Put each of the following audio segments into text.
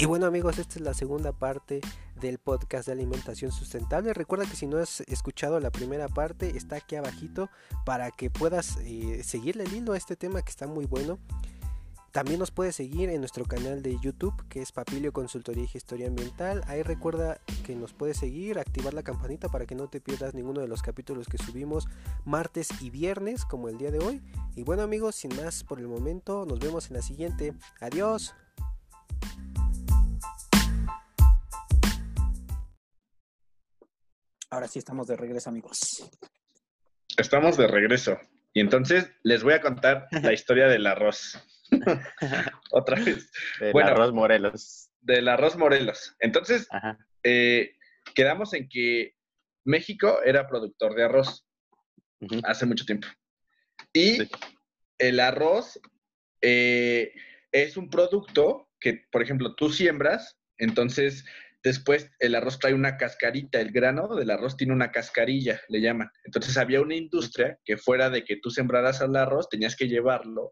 Y bueno amigos, esta es la segunda parte del podcast de alimentación sustentable. Recuerda que si no has escuchado la primera parte, está aquí abajito para que puedas eh, seguirle el hilo a este tema que está muy bueno. También nos puedes seguir en nuestro canal de YouTube que es Papilio Consultoría y Gestoría Ambiental. Ahí recuerda que nos puedes seguir, activar la campanita para que no te pierdas ninguno de los capítulos que subimos martes y viernes como el día de hoy. Y bueno amigos, sin más por el momento, nos vemos en la siguiente. Adiós. Ahora sí estamos de regreso, amigos. Estamos de regreso. Y entonces les voy a contar la historia del arroz. Otra vez. Del arroz Morelos. Del arroz Morelos. Entonces, eh, quedamos en que México era productor de arroz hace mucho tiempo. Y el arroz eh, es un producto que, por ejemplo, tú siembras, entonces Después el arroz trae una cascarita, el grano del arroz tiene una cascarilla, le llaman. Entonces había una industria que fuera de que tú sembraras el arroz, tenías que llevarlo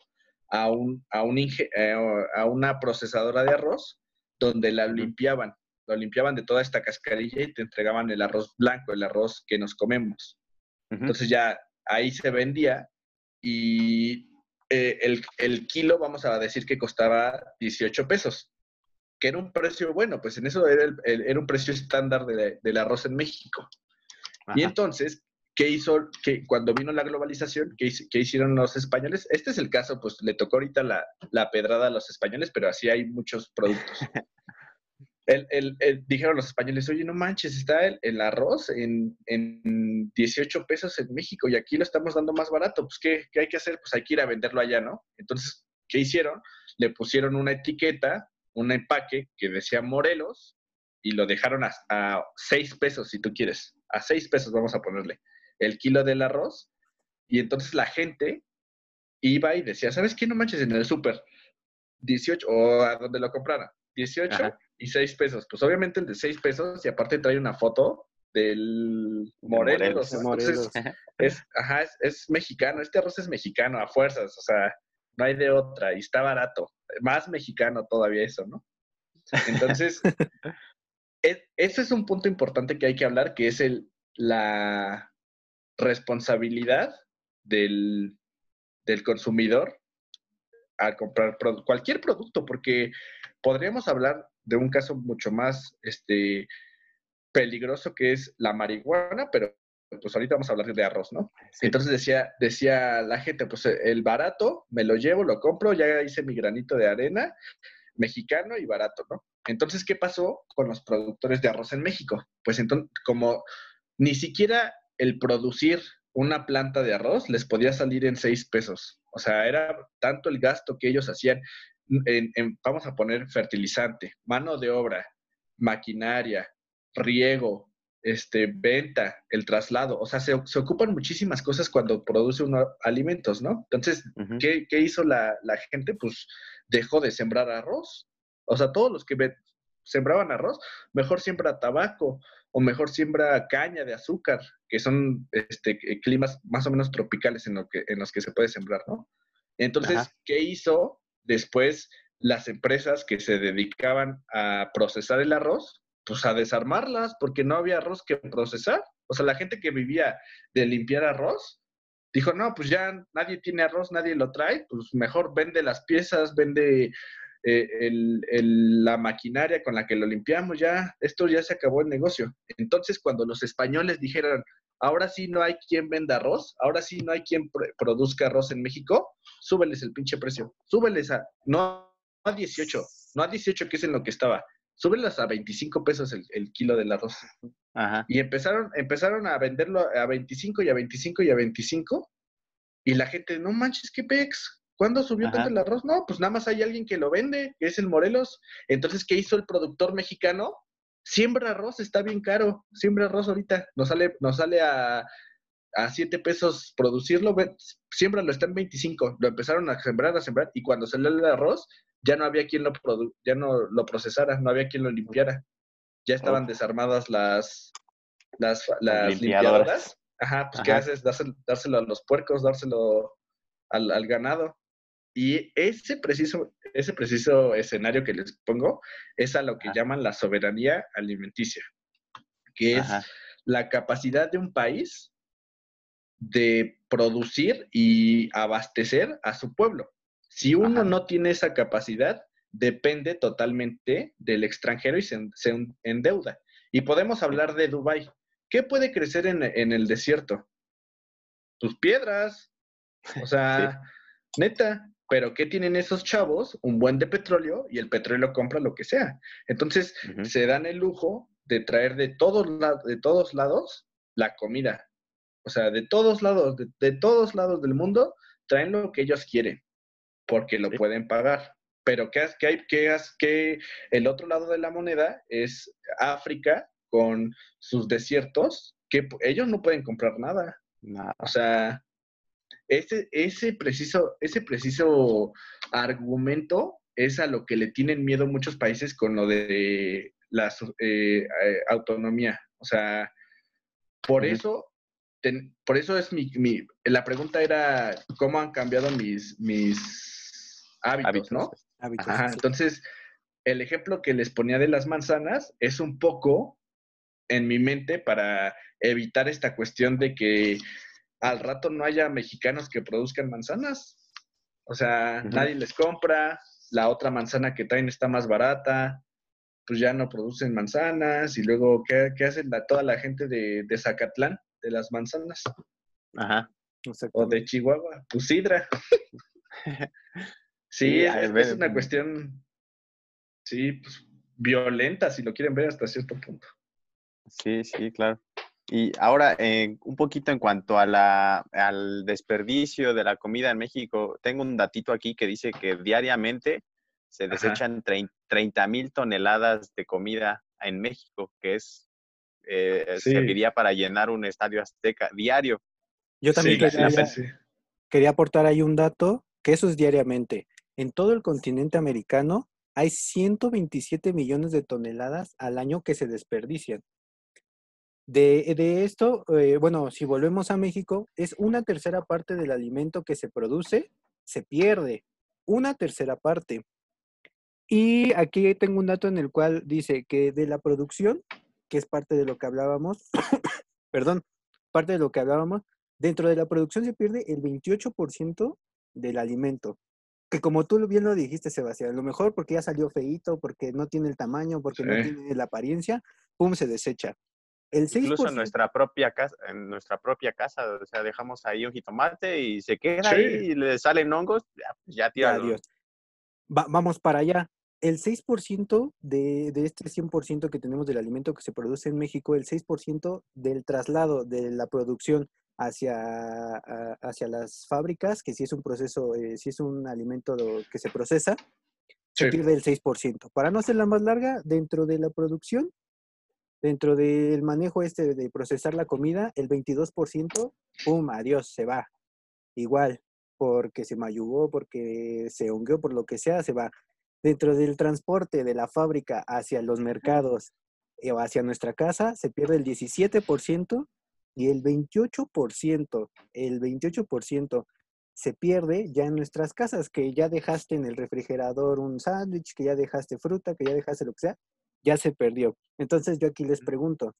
a, un, a, un eh, a una procesadora de arroz donde la limpiaban, lo limpiaban de toda esta cascarilla y te entregaban el arroz blanco, el arroz que nos comemos. Entonces ya ahí se vendía y eh, el, el, kilo, vamos a decir que costaba 18 pesos que era un precio bueno, pues en eso era, era un precio estándar del arroz en México. Y entonces, ¿qué hizo? Que cuando vino la globalización, ¿qué, hicieron los españoles? Este es el caso, pues le tocó ahorita la, la pedrada a los españoles, pero así hay muchos productos. el, dijeron los españoles, oye, no manches, está el, arroz en, en, 18 pesos en México y aquí lo estamos dando más barato. Pues, ¿qué, ¿qué hay que hacer? Pues hay que ir a venderlo allá, ¿no? Entonces, ¿qué hicieron? Le pusieron una etiqueta un empaque que decía Morelos y lo dejaron a, a 6 pesos, si tú quieres. A 6 pesos vamos a ponerle el kilo del arroz. Y entonces la gente iba y decía, ¿sabes qué? No manches, en el súper, 18, o a donde lo comprara, 18 y 6 pesos. Pues obviamente el de 6 pesos y aparte trae una foto del Morelos. Morelos. es, ajá, es, es, mexicano, este arroz es mexicano a fuerzas, o sea, no hay de otra y está barato más mexicano todavía eso, ¿no? Entonces, e, ese es un punto importante que hay que hablar, que es el, la responsabilidad del, consumidor al comprar cualquier producto, porque podríamos hablar de un caso mucho más este, peligroso que es la marihuana, pero pues ahorita vamos a hablar de arroz, ¿no? Entonces decía, decía la gente, pues el barato, me lo llevo, lo compro, ya hice mi granito de arena, mexicano y barato, ¿no? Entonces, ¿qué pasó con los productores de arroz en México? Pues entonces, como ni siquiera el producir una planta de arroz les podía salir en seis pesos. O sea, era tanto el gasto que ellos hacían en vamos a poner fertilizante, mano de obra, maquinaria, riego, este, venta, el traslado, o sea, se, ocupan muchísimas cosas cuando produce uno alimentos, ¿no? Entonces, ¿qué, hizo la, gente? Pues dejó de sembrar arroz. O sea, todos los que sembraban arroz, mejor siembra tabaco o mejor siembra caña de azúcar, que son este, climas más o menos tropicales en, lo que, en los que se puede sembrar, ¿no? Entonces, ¿qué hizo después las empresas que se dedicaban a procesar el arroz? Pues a desarmarlas porque no había arroz que procesar. O sea, la gente que vivía de limpiar arroz dijo, no, pues ya nadie tiene arroz, nadie lo trae, pues mejor vende las piezas, vende eh, la maquinaria con la que lo limpiamos, ya, esto ya se acabó el negocio. Entonces, cuando los españoles dijeron, ahora sí no hay quien venda arroz, ahora sí no hay quien produzca arroz en México, súbeles el pinche precio, súbeles a, no a 18, no a 18 que es en lo que estaba, súbelas a 25 pesos el, kilo del arroz. Y empezaron, empezaron a venderlo a 25 y a 25 y a 25. Y la gente, no manches, qué pex. ¿Cuándo subió tanto el arroz? No, pues nada más hay alguien que lo vende, que es el Morelos. Entonces, ¿qué hizo el productor mexicano? Siembra arroz, está bien caro. Siembra arroz ahorita. Nos sale, nos sale a, a 7 pesos producirlo. Siembralo, está en 25. Lo empezaron a sembrar, a sembrar. Y cuando salió el arroz, ya no había quien lo, ya no lo procesara, no había quien lo limpiara. Ya estaban desarmadas las, las, limpiadoras. Ajá, pues ¿qué haces? Dárselo, a los puercos, dárselo al, ganado. Y ese preciso, ese preciso escenario que les pongo es a lo que llaman la soberanía alimenticia, que es la capacidad de un país de producir y abastecer a su pueblo. Si uno no tiene esa capacidad, depende totalmente del extranjero y se, endeuda. Y podemos hablar de Dubái. ¿Qué puede crecer en, el desierto? Tus piedras. O sea, neta. Pero ¿qué tienen esos chavos? Un buen de petróleo y el petróleo compra lo que sea. Entonces, se dan el lujo de traer de todos, de todos lados la comida. O sea, de todos lados, de, todos lados del mundo, traen lo que ellos quieren, porque lo pueden pagar. Pero ¿qué, qué hay, qué, que el otro lado de la moneda es África con sus desiertos, que ellos no pueden comprar nada. O sea, ese, ese, preciso, ese preciso argumento es a lo que le tienen miedo muchos países con lo de la eh, eh, autonomía. O sea, por eso por eso es mi, la pregunta era cómo han cambiado mis, mis hábitos, ¿no? Entonces, el ejemplo que les ponía de las manzanas es un poco en mi mente para evitar esta cuestión de que al rato no haya mexicanos que produzcan manzanas. O sea, nadie les compra, la otra manzana que traen está más barata, pues ya no producen manzanas y luego, ¿qué, qué hacen toda la gente de, de Zacatlán? de las manzanas. Ajá. O de Chihuahua, pues sidra. sí, es, una cuestión, sí, pues violenta, si lo quieren ver hasta cierto punto. Sí, sí, claro. Y ahora, eh, un poquito en cuanto a la, al desperdicio de la comida en México, tengo un datito aquí que dice que diariamente se desechan 30 mil toneladas de comida en México, que es eh, serviría para llenar un estadio azteca diario. Yo también quería, aportar ahí un dato, que eso es diariamente. En todo el continente americano hay 127 millones de toneladas al año que se desperdician. De, esto, eh, bueno, si volvemos a México, es una tercera parte del alimento que se produce, se pierde. Una tercera parte. Y aquí tengo un dato en el cual dice que de la producción, que es parte de lo que hablábamos, perdón, parte de lo que hablábamos, dentro de la producción se pierde el 28% del alimento. Que como tú bien lo dijiste, Sebastián, a lo mejor porque ya salió feito, porque no tiene el tamaño, porque no tiene la apariencia, pum, se desecha. El 6%, Incluso en nuestra propia casa, en nuestra propia casa, o sea, dejamos ahí un jitomate y se queda ahí y le salen hongos, ya, pues, ya tira. vamos para allá el 6% de, de este 100% que tenemos del alimento que se produce en México, el 6% del traslado de la producción hacia, hacia las fábricas, que si es un proceso, eh, si es un alimento que se procesa, se pierde el 6%. Para no hacerla más larga, dentro de la producción, dentro del manejo este de procesar la comida, el 22%, ¡pum! Adiós, se va. Igual, porque se mayugó, porque se hongueó, por lo que sea, se va dentro del transporte de la fábrica hacia los mercados eh, o hacia nuestra casa se pierde el 17% y el 28%, el 28% se pierde ya en nuestras casas, que ya dejaste en el refrigerador un sándwich, que ya dejaste fruta, que ya dejaste lo que sea, ya se perdió. Entonces yo aquí les pregunto,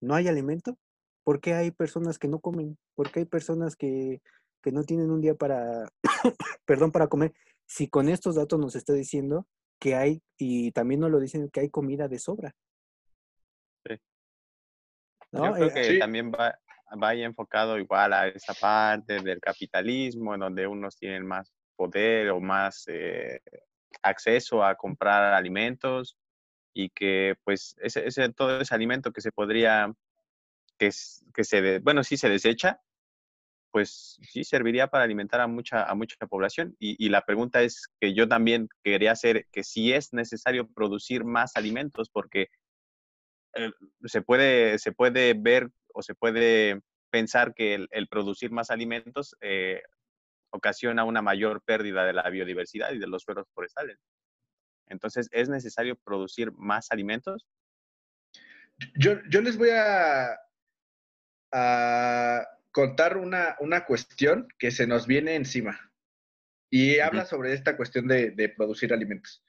¿no hay alimento? ¿Por qué hay personas que no comen? ¿Por qué hay personas que, que no tienen un día para, perdón, para comer? si con estos datos nos está diciendo que hay, y también nos lo dicen, que hay comida de sobra. Sí. Yo creo eh, que también va, vaya enfocado igual a esa parte del capitalismo, en donde unos tienen más poder o más eh, acceso a comprar alimentos y que pues ese, ese, todo ese alimento que se podría, que, que se, bueno, sí se desecha, pues sí serviría para alimentar a mucha, a mucha población. Y, la pregunta es que yo también quería hacer que si es necesario producir más alimentos, porque eh, se, puede, se puede ver o se puede pensar que el, producir más alimentos eh, ocasiona una mayor pérdida de la biodiversidad y de los suelos forestales. Entonces, ¿es necesario producir más alimentos? Yo, yo les voy a, a contar una, una cuestión que se nos viene encima. Y habla sobre esta cuestión de, producir alimentos.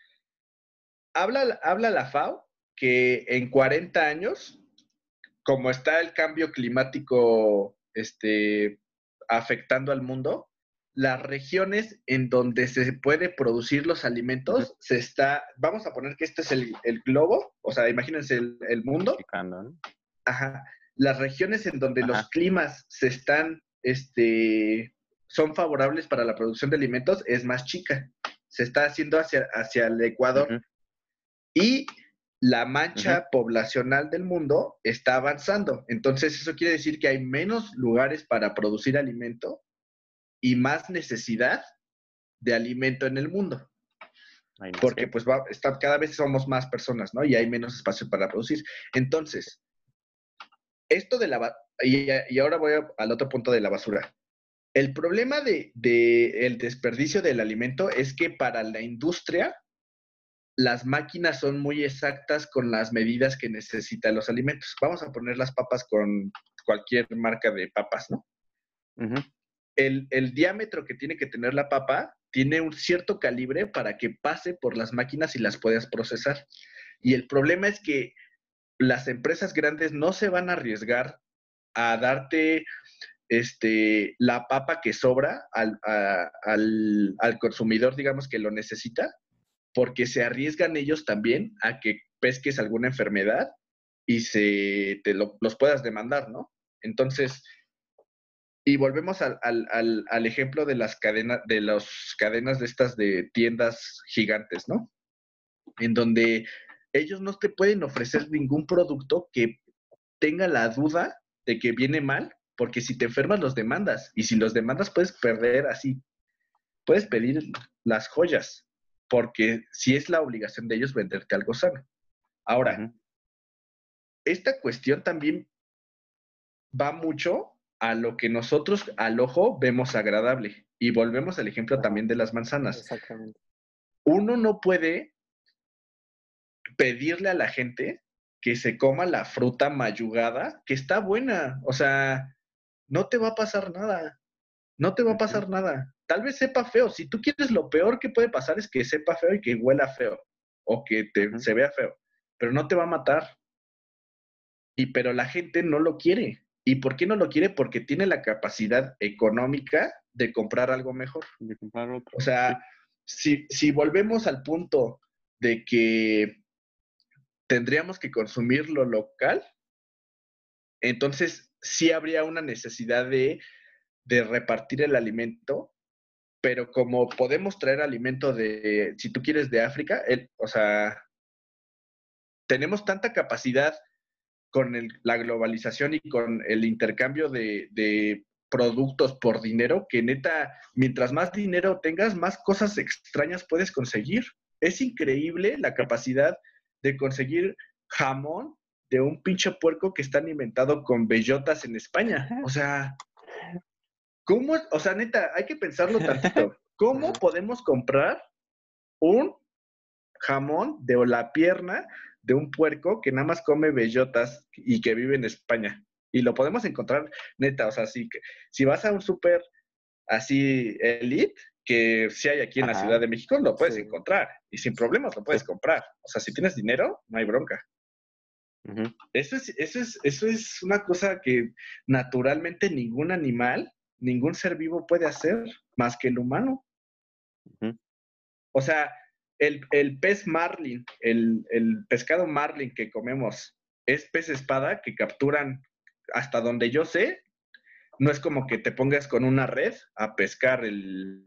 Habla, habla la FAO que en 40 años, como está el cambio climático este, afectando al mundo, las regiones en donde se puede producir los alimentos se está, vamos a poner que este es el, globo, o sea, imagínense el, mundo. Ajá. Las regiones en donde los climas se están, este, son favorables para la producción de alimentos es más chica. Se está haciendo hacia, hacia el Ecuador. Y la mancha poblacional del mundo está avanzando. Entonces, eso quiere decir que hay menos lugares para producir alimento y más necesidad de alimento en el mundo. Porque pues va, está, cada vez somos más personas, ¿no? Y hay menos espacio para producir. Entonces, esto de la... Y, y ahora voy al otro punto de la basura. El problema de, de, el desperdicio del alimento es que para la industria las máquinas son muy exactas con las medidas que necesitan los alimentos. Vamos a poner las papas con cualquier marca de papas, ¿no? el, el, diámetro que tiene que tener la papa tiene un cierto calibre para que pase por las máquinas y las puedas procesar. Y el problema es que las empresas grandes no se van a arriesgar a darte este, la papa que sobra al, al, al consumidor, digamos, que lo necesita, porque se arriesgan ellos también a que pesques alguna enfermedad y se te los puedas demandar, ¿no? Entonces, y volvemos al, al, al, ejemplo de las cadenas, de las cadenas de estas de tiendas gigantes, ¿no? En donde ellos no te pueden ofrecer ningún producto que tenga la duda de que viene mal, porque si te enfermas los demandas, y si los demandas puedes perder así, puedes pedir las joyas, porque si es la obligación de ellos venderte algo sano. Ahora, esta cuestión también va mucho a lo que nosotros al ojo vemos agradable. Y volvemos al ejemplo también de las manzanas. Exactamente. Uno no puede pedirle a la gente que se coma la fruta mayugada, que está buena. O sea, no te va a pasar nada. No te va a pasar nada tal vez sepa feo. Si tú quieres lo peor que puede pasar es que sepa feo y que huela feo o que te, se vea feo, pero no te va a matar. Y pero la gente no lo quiere. ¿Y por qué no lo quiere? Porque tiene la capacidad económica de comprar algo mejor. De comprar otro. O sea, si, si volvemos al punto de que tendríamos que consumir lo local, entonces sí habría una necesidad de, de repartir el alimento pero como podemos traer alimento de, si tú quieres, de África, o sea, tenemos tanta capacidad con la globalización y con el intercambio de, de, productos por dinero, que neta, mientras más dinero tengas, más cosas extrañas puedes conseguir. Es increíble la capacidad de conseguir jamón de un pinche puerco que está alimentado con bellotas en España. O sea, ¿Cómo? O sea, neta, hay que pensarlo tantito. ¿Cómo podemos comprar un jamón de la pierna de un puerco que nada más come bellotas y que vive en España? Y lo podemos encontrar, neta, o sea, sí que si vas a un súper así elite, que si hay aquí en la Ciudad de México, lo puedes encontrar y sin problemas lo puedes comprar. O sea, si tienes dinero, no hay bronca. eso, es, eso, es, eso es una cosa que naturalmente ningún animal ningún ser vivo puede hacer más que el humano. O sea, el, pez marlin, el, pescado marlin que comemos, es pez espada que capturan hasta donde yo sé. No es como que te pongas con una red a pescar el,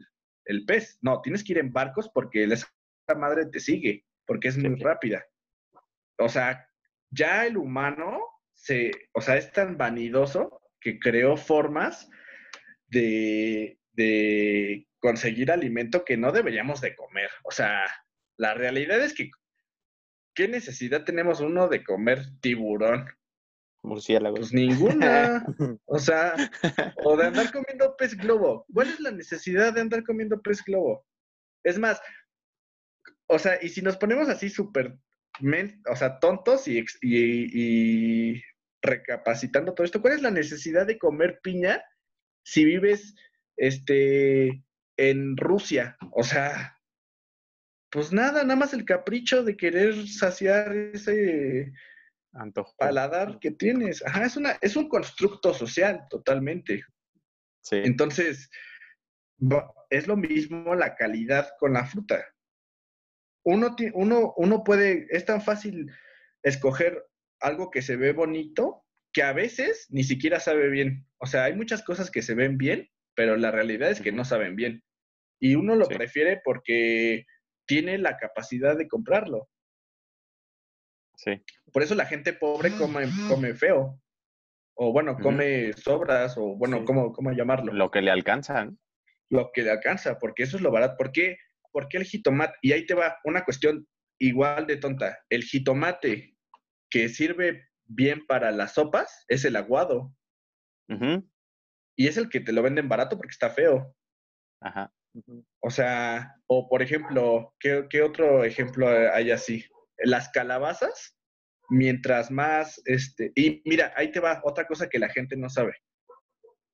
pez. No, tienes que ir en barcos porque esa madre te sigue, porque es muy rápida. O sea, ya el humano se, o sea, es tan vanidoso que creó formas de, conseguir alimento que no deberíamos de comer. O sea, la realidad es que, ¿qué necesidad tenemos uno de comer tiburón? Murciélago. Pues ninguna. O sea, o de andar comiendo pez globo. ¿Cuál es la necesidad de andar comiendo pez globo? Es más, o sea, y si nos ponemos así súper, o sea, tontos y, y, recapacitando todo esto, ¿cuál es la necesidad de comer piña si vives este, en Rusia. O sea, pues nada, nada más el capricho de querer saciar ese Antojo. paladar que tienes. Ajá, es, una, es un constructo social totalmente. Sí. Entonces, es lo mismo la calidad con la fruta. Uno, uno, uno puede, es tan fácil escoger algo que se ve bonito que a veces ni siquiera sabe bien. O sea, hay muchas cosas que se ven bien, pero la realidad es que no saben bien. Y uno lo prefiere porque tiene la capacidad de comprarlo. Sí. Por eso la gente pobre come, come feo. O bueno, come sobras, o bueno, ¿cómo, ¿cómo, llamarlo? Lo que le alcanza. Lo que le alcanza, porque eso es lo barato. ¿Por qué, ¿Por qué el jitomate? Y ahí te va una cuestión igual de tonta. El jitomate que sirve bien para las sopas es el aguado. Y es el que te lo venden barato porque está feo. Ajá. O sea, o por ejemplo, ¿qué, otro ejemplo hay así? Las calabazas, mientras más, este, y mira, ahí te va otra cosa que la gente no sabe.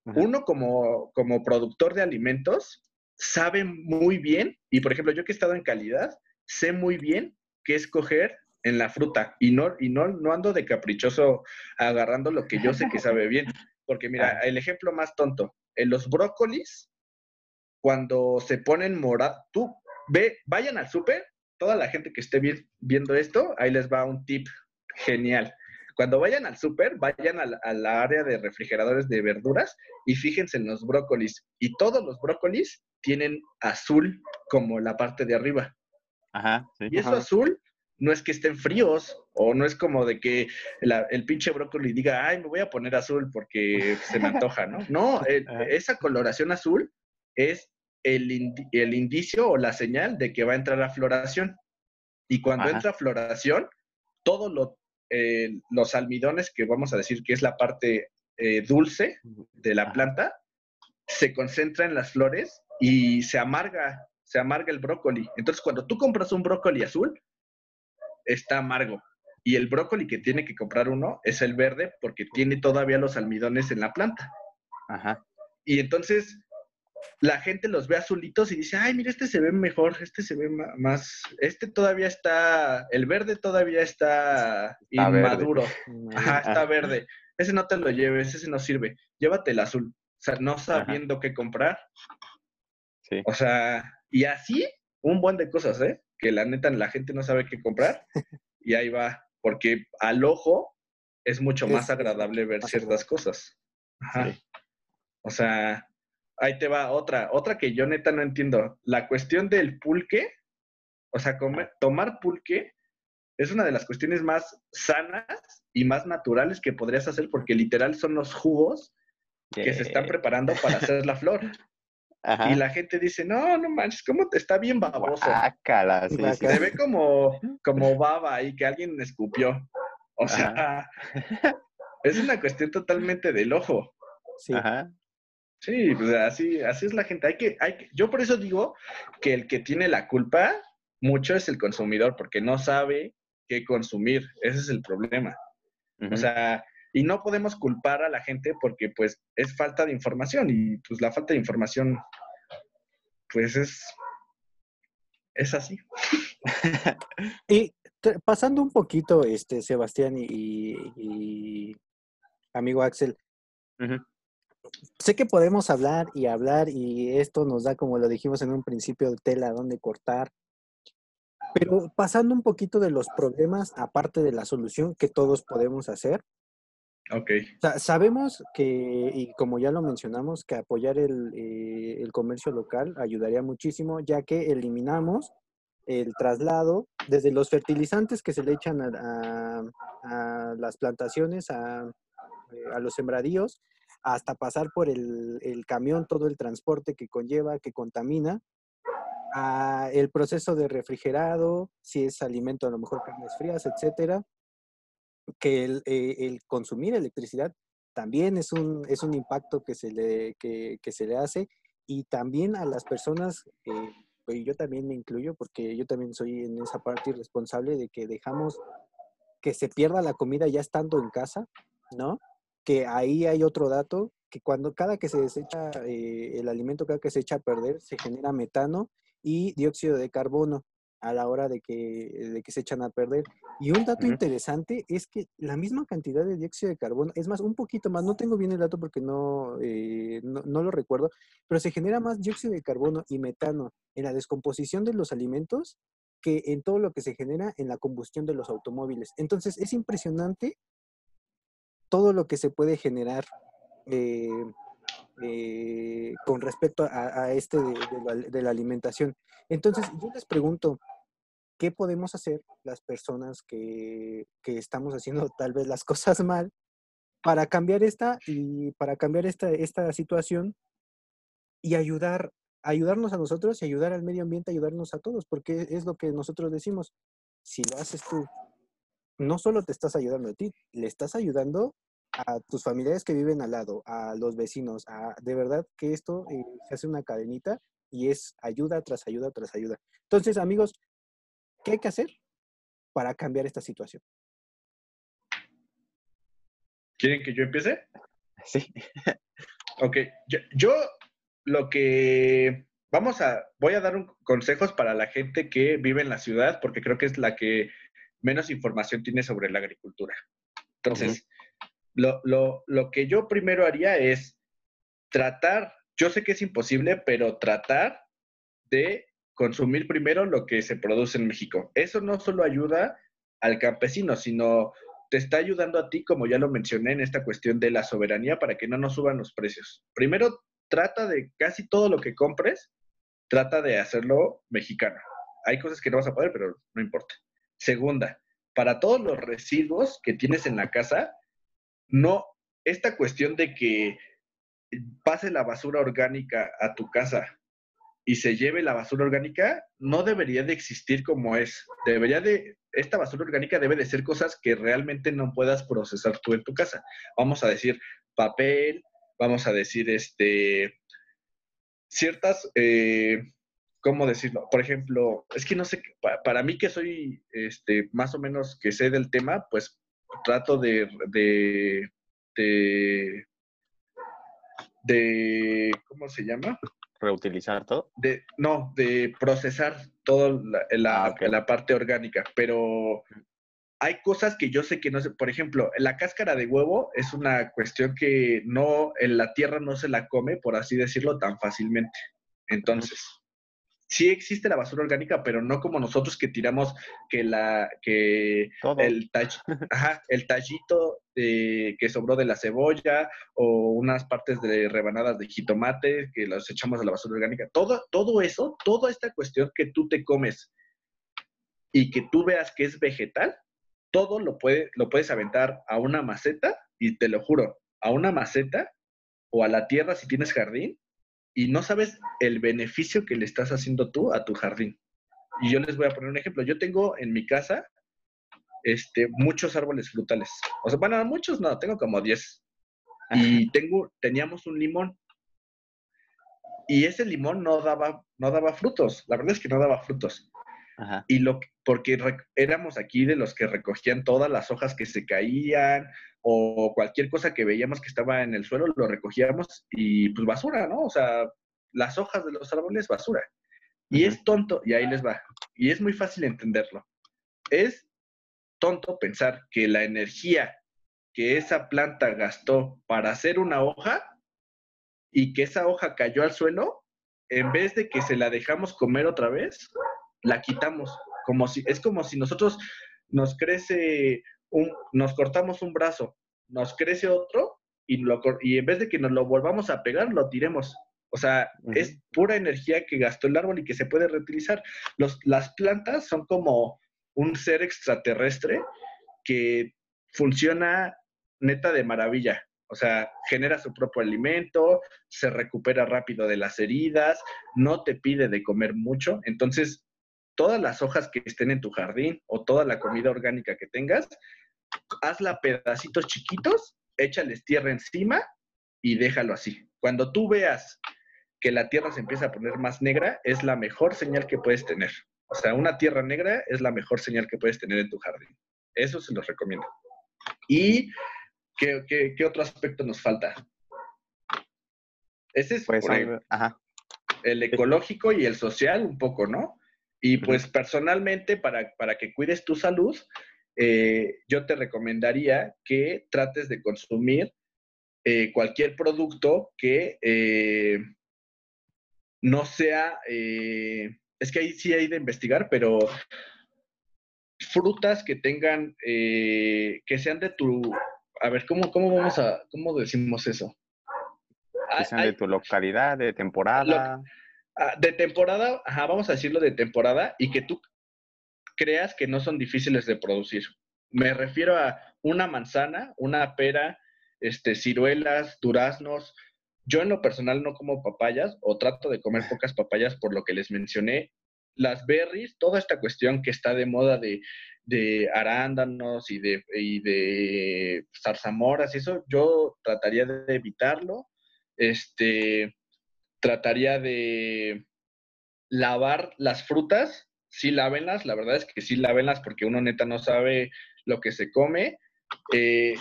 Uno como, como productor de alimentos sabe muy bien, y por ejemplo, yo que he estado en calidad, sé muy bien qué escoger en la fruta y no, y no, no ando de caprichoso agarrando lo que yo sé que sabe bien. Porque mira, el ejemplo más tonto, en los brócolis, cuando se ponen morados, tú ve, vayan al súper, toda la gente que esté viendo esto, ahí les va un tip genial. Cuando vayan al súper, vayan a la, área de refrigeradores de verduras y fíjense en los brócolis. Y todos los brócolis tienen azul como la parte de arriba. Ajá, y eso azul no es que estén fríos o no es como de que el pinche brócoli diga, ay, me voy a poner azul porque se me antoja, ¿no? No, eh, esa coloración azul es el, indicio o la señal de que va a entrar la floración. Y cuando entra floración, todos eh, los almidones, que vamos a decir que es la parte eh, dulce de la planta, se concentra en las flores y se amarga, se amarga el brócoli. Entonces, cuando tú compras un brócoli azul, está amargo. Y el brócoli que tiene que comprar uno es el verde porque tiene todavía los almidones en la planta. Ajá. Y entonces la gente los ve azulitos y dice, ay, mira, este se ve mejor, este se ve más, este todavía está, el verde todavía está, inmaduro. Ajá, está verde. Ese no te lo lleves, ese no sirve. Llévate el azul. O sea, no sabiendo qué comprar. Sí. O sea, y así un buen de cosas, ¿eh? Que la neta la gente no sabe qué comprar y ahí va, porque al ojo es mucho más agradable ver ciertas cosas. Ajá. O sea, ahí te va otra, otra que yo neta no entiendo. La cuestión del pulque, o sea, tomar pulque es una de las cuestiones más sanas y más naturales que podrías hacer porque literal son los jugos que se están preparando para hacer la flor. Y la gente dice, no, no manches, ¿cómo te está bien baboso? Se ve como, como baba ahí que alguien escupió. O sea, es una cuestión totalmente del ojo. Sí. Ajá. Sí, pues así, así es la gente. Hay que, hay que, yo por eso digo que el que tiene la culpa mucho es el consumidor, porque no sabe qué consumir. Ese es el problema. O sea, y no podemos culpar a la gente porque pues es falta de información y pues la falta de información pues es, es así. y pasando un poquito, este, Sebastián y, amigo Axel, sé que podemos hablar y hablar y esto nos da, como lo dijimos en un principio, tela donde cortar. Pero pasando un poquito de los problemas, aparte de la solución que todos podemos hacer. Ok. sabemos que, y como ya lo mencionamos, que apoyar el, eh, el comercio local ayudaría muchísimo, ya que eliminamos el traslado desde los fertilizantes que se le echan a, a, las plantaciones, a, a, los sembradíos, hasta pasar por el, camión, todo el transporte que conlleva, que contamina, el proceso de refrigerado, si es alimento, a lo mejor carnes frías, etcétera, que eh, el, consumir electricidad también es un, es un impacto que se, le, que, se le hace y también a las personas, eh, yo también me incluyo porque yo también soy en esa parte responsable de que dejamos que se pierda la comida ya estando en casa, ¿no? que ahí hay otro dato, que cuando cada que se desecha eh, el alimento, cada que se echa a perder, se genera metano y dióxido de carbono a la hora de que, de que se echan a perder. Y un dato interesante es que la misma cantidad de dióxido de carbono, es más, un poquito más, no tengo bien el dato porque no, eh, no, no, lo recuerdo, pero se genera más dióxido de carbono y metano en la descomposición de los alimentos que en todo lo que se genera en la combustión de los automóviles. Entonces, es impresionante todo lo que se puede generar eh, eh, con respecto a, este de, la, alimentación. Entonces, yo les pregunto, ¿qué podemos hacer las personas que, estamos haciendo tal vez las cosas mal para cambiar esta y para cambiar esta, esta situación y ayudar, ayudarnos a nosotros y ayudar al medio ambiente, ayudarnos a todos, porque es lo que nosotros decimos. Si lo haces tú, no solo te estás ayudando a ti, le estás ayudando a tus familiares que viven al lado, a los vecinos, a, de verdad que esto eh, se hace una cadenita y es ayuda tras ayuda tras ayuda. Entonces, amigos, ¿qué hay que hacer para cambiar esta situación? ¿Quieren que yo empiece? Sí. Ok, yo, lo que vamos a, voy a dar un, consejos para la gente que vive en la ciudad, porque creo que es la que menos información tiene sobre la agricultura. Entonces, lo, lo, lo que yo primero haría es tratar, yo sé que es imposible, pero tratar de consumir primero lo que se produce en México. Eso no solo ayuda al campesino, sino te está ayudando a ti, como ya lo mencioné, en esta cuestión de la soberanía para que no nos suban los precios. Primero, trata de casi todo lo que compres, trata de hacerlo mexicano. Hay cosas que no vas a poder, pero no importa. Segunda, para todos los residuos que tienes en la casa, no, esta cuestión de que pase la basura orgánica a tu casa y se lleve la basura orgánica, no debería de existir como es. Debería de, esta basura orgánica debe de ser cosas que realmente no puedas procesar tú en tu casa. Vamos a decir papel, vamos a decir este, ciertas, eh, ¿cómo decirlo? Por ejemplo, es que no sé, para, mí que soy este, más o menos que sé del tema, pues trato de, de, de, ¿cómo se llama? Reutilizar todo. De, no, de procesar toda la, ah, la, parte orgánica, pero hay cosas que yo sé que no sé, por ejemplo, la cáscara de huevo es una cuestión que no, en la tierra no se la come, por así decirlo, tan fácilmente. Entonces, sí existe la basura orgánica, pero no como nosotros que tiramos que la que el el tallito que sobró de la cebolla o unas partes de rebanadas de jitomate que las echamos a la basura orgánica. Todo todo eso, toda esta cuestión que tú te comes y que tú veas que es vegetal, todo lo puede, lo puedes aventar a una maceta y te lo juro, a una maceta o a la tierra si tienes jardín y no sabes el beneficio que le estás haciendo tú a tu jardín. Y yo les voy a poner un ejemplo. Yo tengo en mi casa este, muchos árboles frutales. O sea, bueno, muchos no, tengo como 10. Y tengo, teníamos un limón. Y ese limón no daba, no daba frutos. La verdad es que no daba frutos. Y lo porque éramos aquí de los que recogían todas las hojas que se caían o cualquier cosa que veíamos que estaba en el suelo, lo recogíamos y pues basura, ¿no? O sea, las hojas de los árboles, basura. Y es tonto, y ahí les va. Y es muy fácil entenderlo. Es tonto pensar que la energía que esa planta gastó para hacer una hoja y que esa hoja cayó al suelo, en vez de que se la dejamos comer otra vez, la quitamos. Como si, es como si nosotros nos crece un, nos cortamos un brazo, nos crece otro y, lo, y en vez de que nos lo volvamos a pegar, lo tiremos. O sea, es pura energía que gastó el árbol y que se puede reutilizar. Los, las plantas son como un ser extraterrestre que funciona neta de maravilla. O sea, genera su propio alimento, se recupera rápido de las heridas, no te pide de comer mucho. Entonces, todas las hojas que estén en tu jardín o toda la comida orgánica que tengas, hazla pedacitos chiquitos, échales tierra encima y déjalo así. Cuando tú veas que la tierra se empieza a poner más negra, es la mejor señal que puedes tener. O sea, una tierra negra es la mejor señal que puedes tener en tu jardín. Eso se los recomiendo. Y ¿qué, otro aspecto nos falta? Ese es pues, el ecológico y el social un poco, ¿no? Y pues personalmente, para, para que cuides tu salud, eh, yo te recomendaría que trates de consumir eh, cualquier producto que eh, no sea, es que ahí sí hay de investigar, pero frutas que tengan, que sean de tu, a ver, ¿cómo, cómo vamos a, cómo decimos eso? Que sean de tu localidad, de temporada. Ah, de temporada, ajá, vamos a decirlo de temporada y que tú creas que no son difíciles de producir. Me refiero a una manzana, una pera, este, ciruelas, duraznos. Yo en lo personal no como papayas o trato de comer pocas papayas por lo que les mencioné. Las berries, toda esta cuestión que está de moda de, de arándanos y de, y de zarzamoras y eso, yo trataría de evitarlo. Este, trataría de lavar las frutas, sí lávenlas, la verdad es que sí lávenlas porque uno neta no sabe lo que se come. Eh,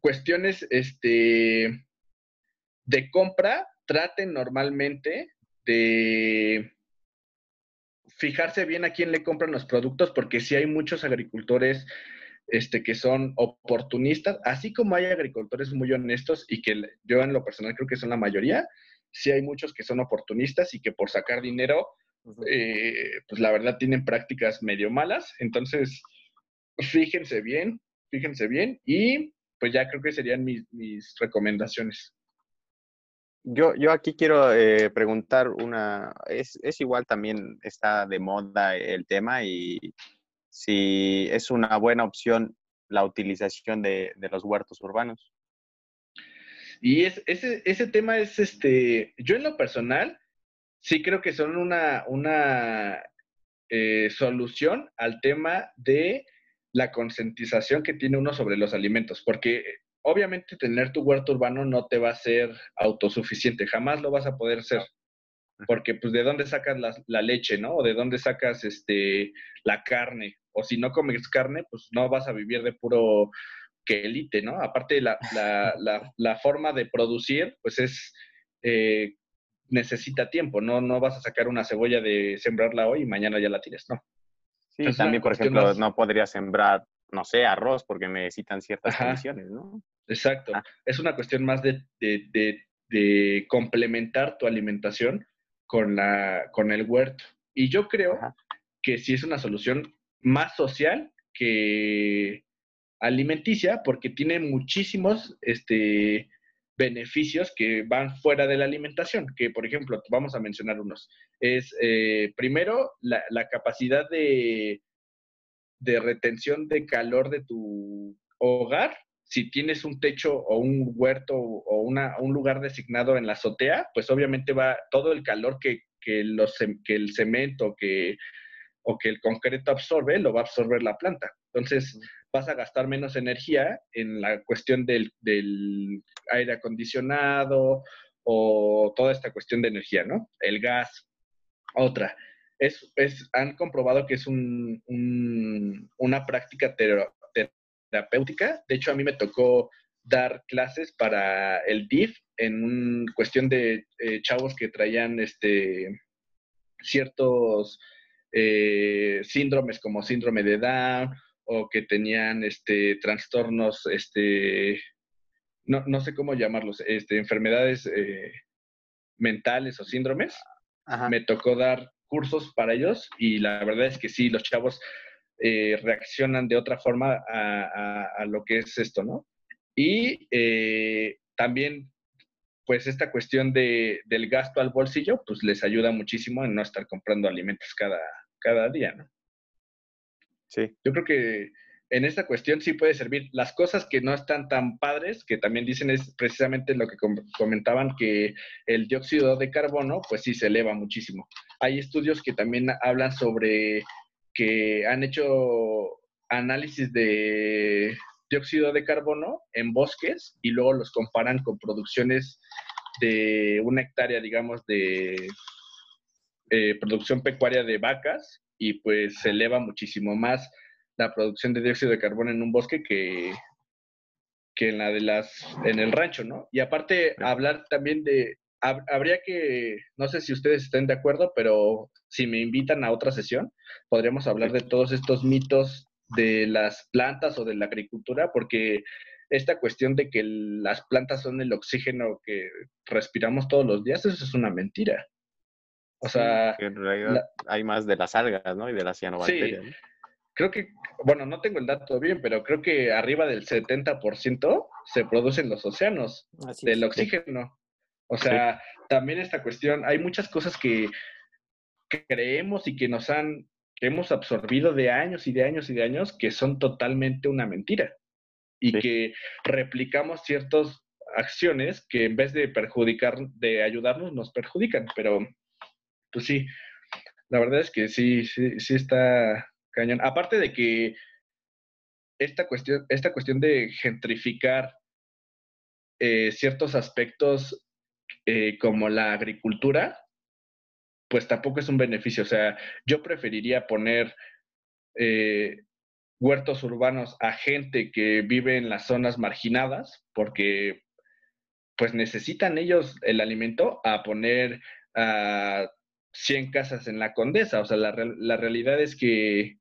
cuestiones este, de compra, traten normalmente de fijarse bien a quién le compran los productos, porque sí hay muchos agricultores este, que son oportunistas, así como hay agricultores muy honestos y que yo en lo personal creo que son la mayoría, sí hay muchos que son oportunistas y que por sacar dinero, eh, pues la verdad tienen prácticas medio malas. Entonces, fíjense bien, fíjense bien y pues ya creo que serían mis, recomendaciones. Yo, yo aquí quiero eh, preguntar una, es, es, igual también está de moda el tema y si es una buena opción la utilización de, de los huertos urbanos. Y es, ese, ese tema es, este, yo en lo personal, sí creo que son una, una eh, solución al tema de la concientización que tiene uno sobre los alimentos, porque obviamente tener tu huerto urbano no te va a ser autosuficiente, jamás lo vas a poder ser, porque pues de dónde sacas la, la, leche, ¿no? O de dónde sacas este, la carne, o si no comes carne, pues no vas a vivir de puro que elite, ¿no? Aparte, la, la, la, forma de producir, pues es, eh, necesita tiempo, ¿no? No vas a sacar una cebolla de sembrarla hoy y mañana ya la tienes, ¿no? Sí, también, por ejemplo, no podría sembrar, no sé, arroz porque necesitan ciertas condiciones, ¿no? Exacto. Ah. Es una cuestión más de, de, de, complementar tu alimentación con, la, con el huerto. Y yo creo que sí es una solución más social que, alimenticia porque tiene muchísimos este, beneficios que van fuera de la alimentación, que por ejemplo, vamos a mencionar unos. Es eh, primero la, capacidad de, de retención de calor de tu hogar. Si tienes un techo o un huerto o una, un lugar designado en la azotea, pues obviamente va todo el calor que, que, los, que el cemento que, o que el concreto absorbe, lo va a absorber la planta. Entonces, vas a gastar menos energía en la cuestión del, aire acondicionado o toda esta cuestión de energía, ¿no? El gas. Otra. Es, es han comprobado que es un, una práctica terapéutica. De hecho, a mí me tocó dar clases para el DIF en cuestión de eh, chavos que traían este, ciertos eh, síndromes como síndrome de Down o que tenían este, trastornos, este, no, no sé cómo llamarlos, este, enfermedades eh, mentales o síndromes. Me tocó dar cursos para ellos y la verdad es que sí, los chavos eh, reaccionan de otra forma a, lo que es esto, ¿no? Y eh, también, pues esta cuestión de, del gasto al bolsillo, pues les ayuda muchísimo en no estar comprando alimentos cada, cada día, ¿no? Sí. Yo creo que en esta cuestión sí puede servir. Las cosas que no están tan padres, que también dicen es precisamente lo que comentaban, que el dióxido de carbono, pues sí se eleva muchísimo. Hay estudios que también hablan sobre que han hecho análisis de dióxido de carbono en bosques y luego los comparan con producciones de una hectárea, digamos, de eh, producción pecuaria de vacas y pues se eleva muchísimo más la producción de dióxido de carbono en un bosque que, que en la de las, en el rancho, ¿no? Y aparte, hablar también de, habría que, no sé si ustedes estén de acuerdo, pero si me invitan a otra sesión, podríamos hablar de todos estos mitos de las plantas o de la agricultura, porque esta cuestión de que las plantas son el oxígeno que respiramos todos los días, eso es una mentira. O sea, en realidad hay más de las algas, ¿no? Y de las cianobacterias. Sí. Creo que, bueno, no tengo el dato bien, pero creo que arriba del 70% se producen los océanos del oxígeno. O sea, también esta cuestión, hay muchas cosas que, creemos y que nos han, que hemos absorbido de años y de años y de años que son totalmente una mentira. Y que replicamos ciertas acciones que en vez de perjudicar, de ayudarnos, nos perjudican. Pero, pues sí, la verdad es que sí, sí, sí está cañón. Aparte de que esta cuestión, esta cuestión de gentrificar eh, ciertos aspectos eh, como la agricultura, pues tampoco es un beneficio. O sea, yo preferiría poner eh, huertos urbanos a gente que vive en las zonas marginadas, porque pues necesitan ellos el alimento a poner a 100 casas en la condesa. O sea, la, la realidad es que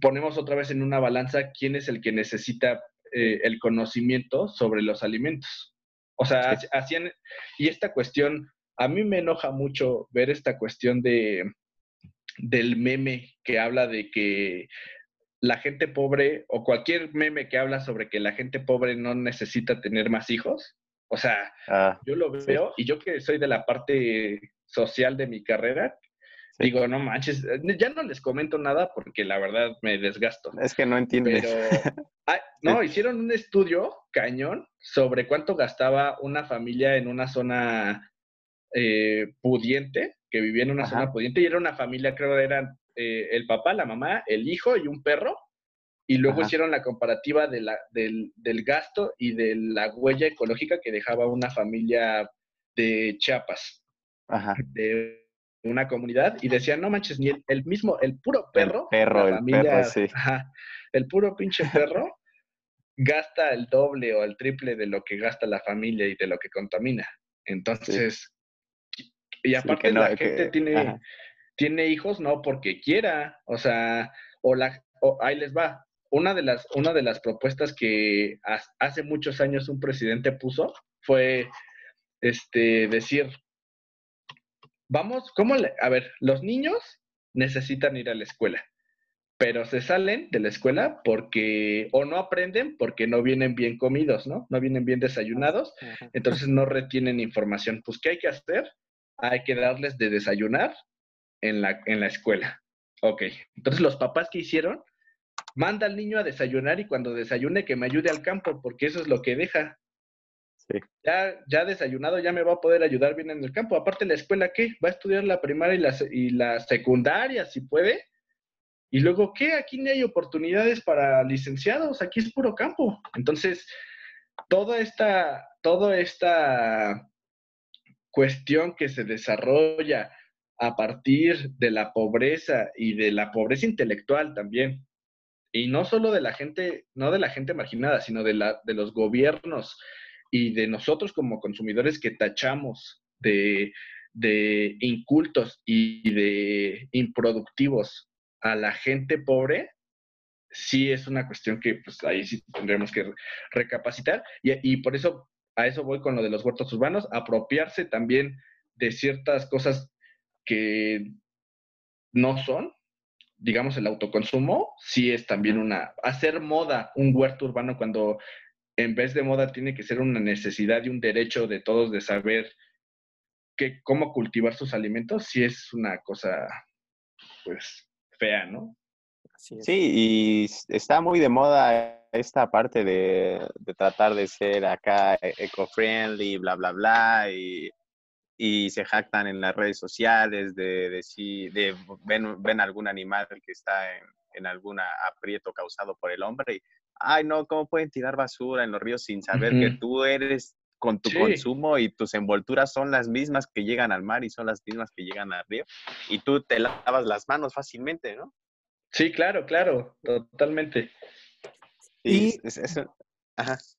ponemos otra vez en una balanza quién es el que necesita eh, el conocimiento sobre los alimentos. O sea, hacían, y esta cuestión, a mí me enoja mucho ver esta cuestión de del meme que habla de que la gente pobre o cualquier meme que habla sobre que la gente pobre no necesita tener más hijos. O sea, ah, yo lo veo y yo que soy de la parte social de mi carrera, digo, no manches, ya no les comento nada porque la verdad me desgasto. Es que no entiendes. Pero, no, hicieron un estudio cañón sobre cuánto gastaba una familia en una zona eh, pudiente, que vivía en una zona pudiente, y era una familia, creo que eran eh, el papá, la mamá, el hijo y un perro, y luego hicieron la comparativa de la, del, del, gasto y de la huella ecológica que dejaba una familia de Chiapas, Ajá. de una comunidad, y decían, no manches, ni el, mismo, el puro perro, el perro, el perro, sí. el puro pinche perro gasta el doble o el triple de lo que gasta la familia y de lo que contamina. Entonces, y aparte la gente tiene, tiene hijos no porque quiera, o sea, o la, ahí les va. Una de las, una de las propuestas que hace muchos años un presidente puso fue este decir, vamos, ¿cómo le, a ver, los niños necesitan ir a la escuela pero se salen de la escuela porque o no aprenden porque no vienen bien comidos, ¿no? No vienen bien desayunados, entonces no retienen información. Pues, ¿qué hay que hacer? Hay que darles de desayunar en la, en la escuela. Ok, entonces los papás que hicieron, manda al niño a desayunar y cuando desayune que me ayude al campo, porque eso es lo que deja. Ya, ya desayunado, ya me va a poder ayudar bien en el campo. Aparte, la escuela, ¿qué? Va a estudiar la primaria y la, y la secundaria, si puede y luego, ¿qué? Aquí no hay oportunidades para licenciados, aquí es puro campo. Entonces, toda esta, toda esta cuestión que se desarrolla a partir de la pobreza y de la pobreza intelectual también, y no solo de la gente, no de la gente marginada, sino de, la, de los gobiernos y de nosotros como consumidores que tachamos de, de incultos y de improductivos a la gente pobre, sí es una cuestión que pues ahí sí tendremos que recapacitar. Y, por eso a eso voy con lo de los huertos urbanos, apropiarse también de ciertas cosas que no son, digamos el autoconsumo, sí es también una, hacer moda un huerto urbano cuando en vez de moda tiene que ser una necesidad y un derecho de todos de saber que, cómo cultivar sus alimentos, sí es una cosa, pues, fea, ¿no? Sí, y está muy de moda esta parte de, tratar de ser acá e, eco-friendly, bla, bla, bla, y, se jactan en las redes sociales de decir, de, ven, ven algún animal que está en, en algún aprieto causado por el hombre y, ay, no, ¿cómo pueden tirar basura en los ríos sin saber que tú eres con tu consumo y tus envolturas son las mismas que llegan al mar y son las mismas que llegan al río y tú te lavas las manos fácilmente, ¿no? Sí, claro, claro, totalmente. Y,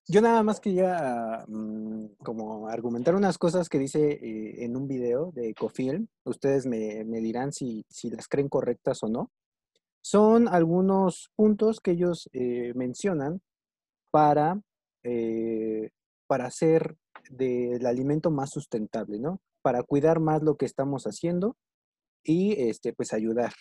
Yo nada más quería mm, como argumentar unas cosas que dice eh, en un video de Ecofilm. Ustedes me, dirán si, las creen correctas o no. Son algunos puntos que ellos eh, mencionan para, eh, para hacer del alimento más sustentable, ¿no? Para cuidar más lo que estamos haciendo y este, pues ayudar,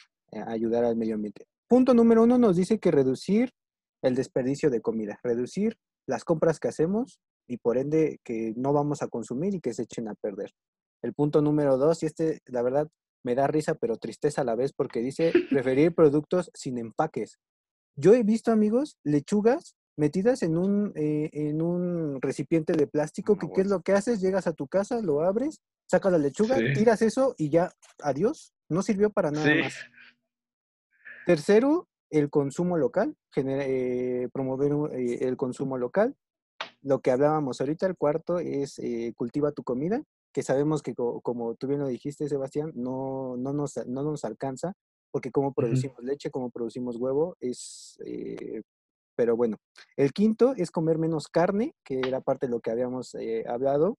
ayudar al medio ambiente. Punto número uno nos dice que reducir el desperdicio de comida, reducir las compras que hacemos y por ende que no vamos a consumir y que se echen a perder. El punto número dos, y este la verdad me da risa pero tristeza a la vez porque dice preferir productos sin empaques. Yo he visto amigos lechugas metidas en un, eh, en un recipiente de plástico que qué es lo que haces, llegas a tu casa, lo abres, sacas la lechuga, tiras eso y ya, adiós, no sirvió para nada más. Tercero, el consumo local, eh, promover eh, el consumo local. Lo que hablábamos ahorita, el cuarto es cultiva tu comida, que sabemos que como tú bien lo dijiste, Sebastián, no, no, nos, no nos alcanza, porque como producimos leche, como producimos huevo, es... pero bueno, el quinto es comer menos carne, que era parte de lo que habíamos hablado.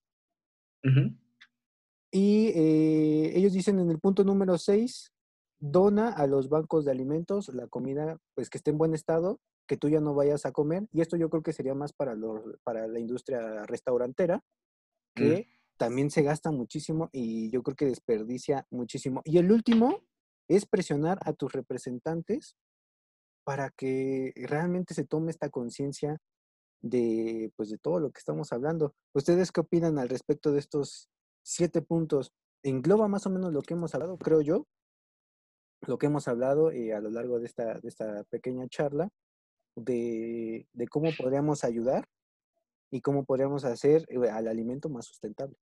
Y ellos dicen en el punto número seis, dona a los bancos de alimentos la comida pues que esté en buen estado, que tú ya no vayas a comer. Y esto yo creo que sería más para, los, para la industria restaurantera, mm. que también se gasta muchísimo y yo creo que desperdicia muchísimo. Y el último es presionar a tus representantes para que realmente se tome esta conciencia de, pues, de todo lo que estamos hablando. ¿Ustedes qué opinan al respecto de estos siete puntos? Engloba más o menos lo que hemos hablado, creo yo, lo que hemos hablado eh, a lo largo de esta, de esta pequeña charla, de, de, cómo podríamos ayudar y cómo podríamos hacer eh, al alimento más sustentable.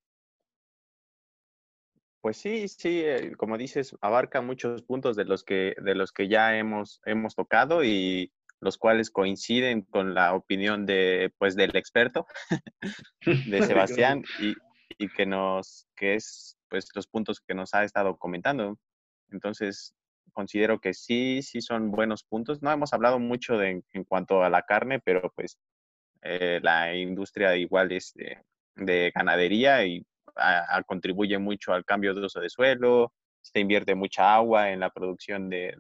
Pues sí, sí, eh, como dices, abarca muchos puntos de los que, de los que ya hemos, hemos tocado y los cuales coinciden con la opinión de, pues, del experto, de Sebastián, y, y, que nos, que es, pues, los puntos que nos ha estado comentando. Entonces, considero que sí, sí son buenos puntos. No hemos hablado mucho de, en cuanto a la carne, pero pues eh, la industria igual es de, ganadería y contribuye mucho al cambio de uso de suelo, se invierte mucha agua en la producción de,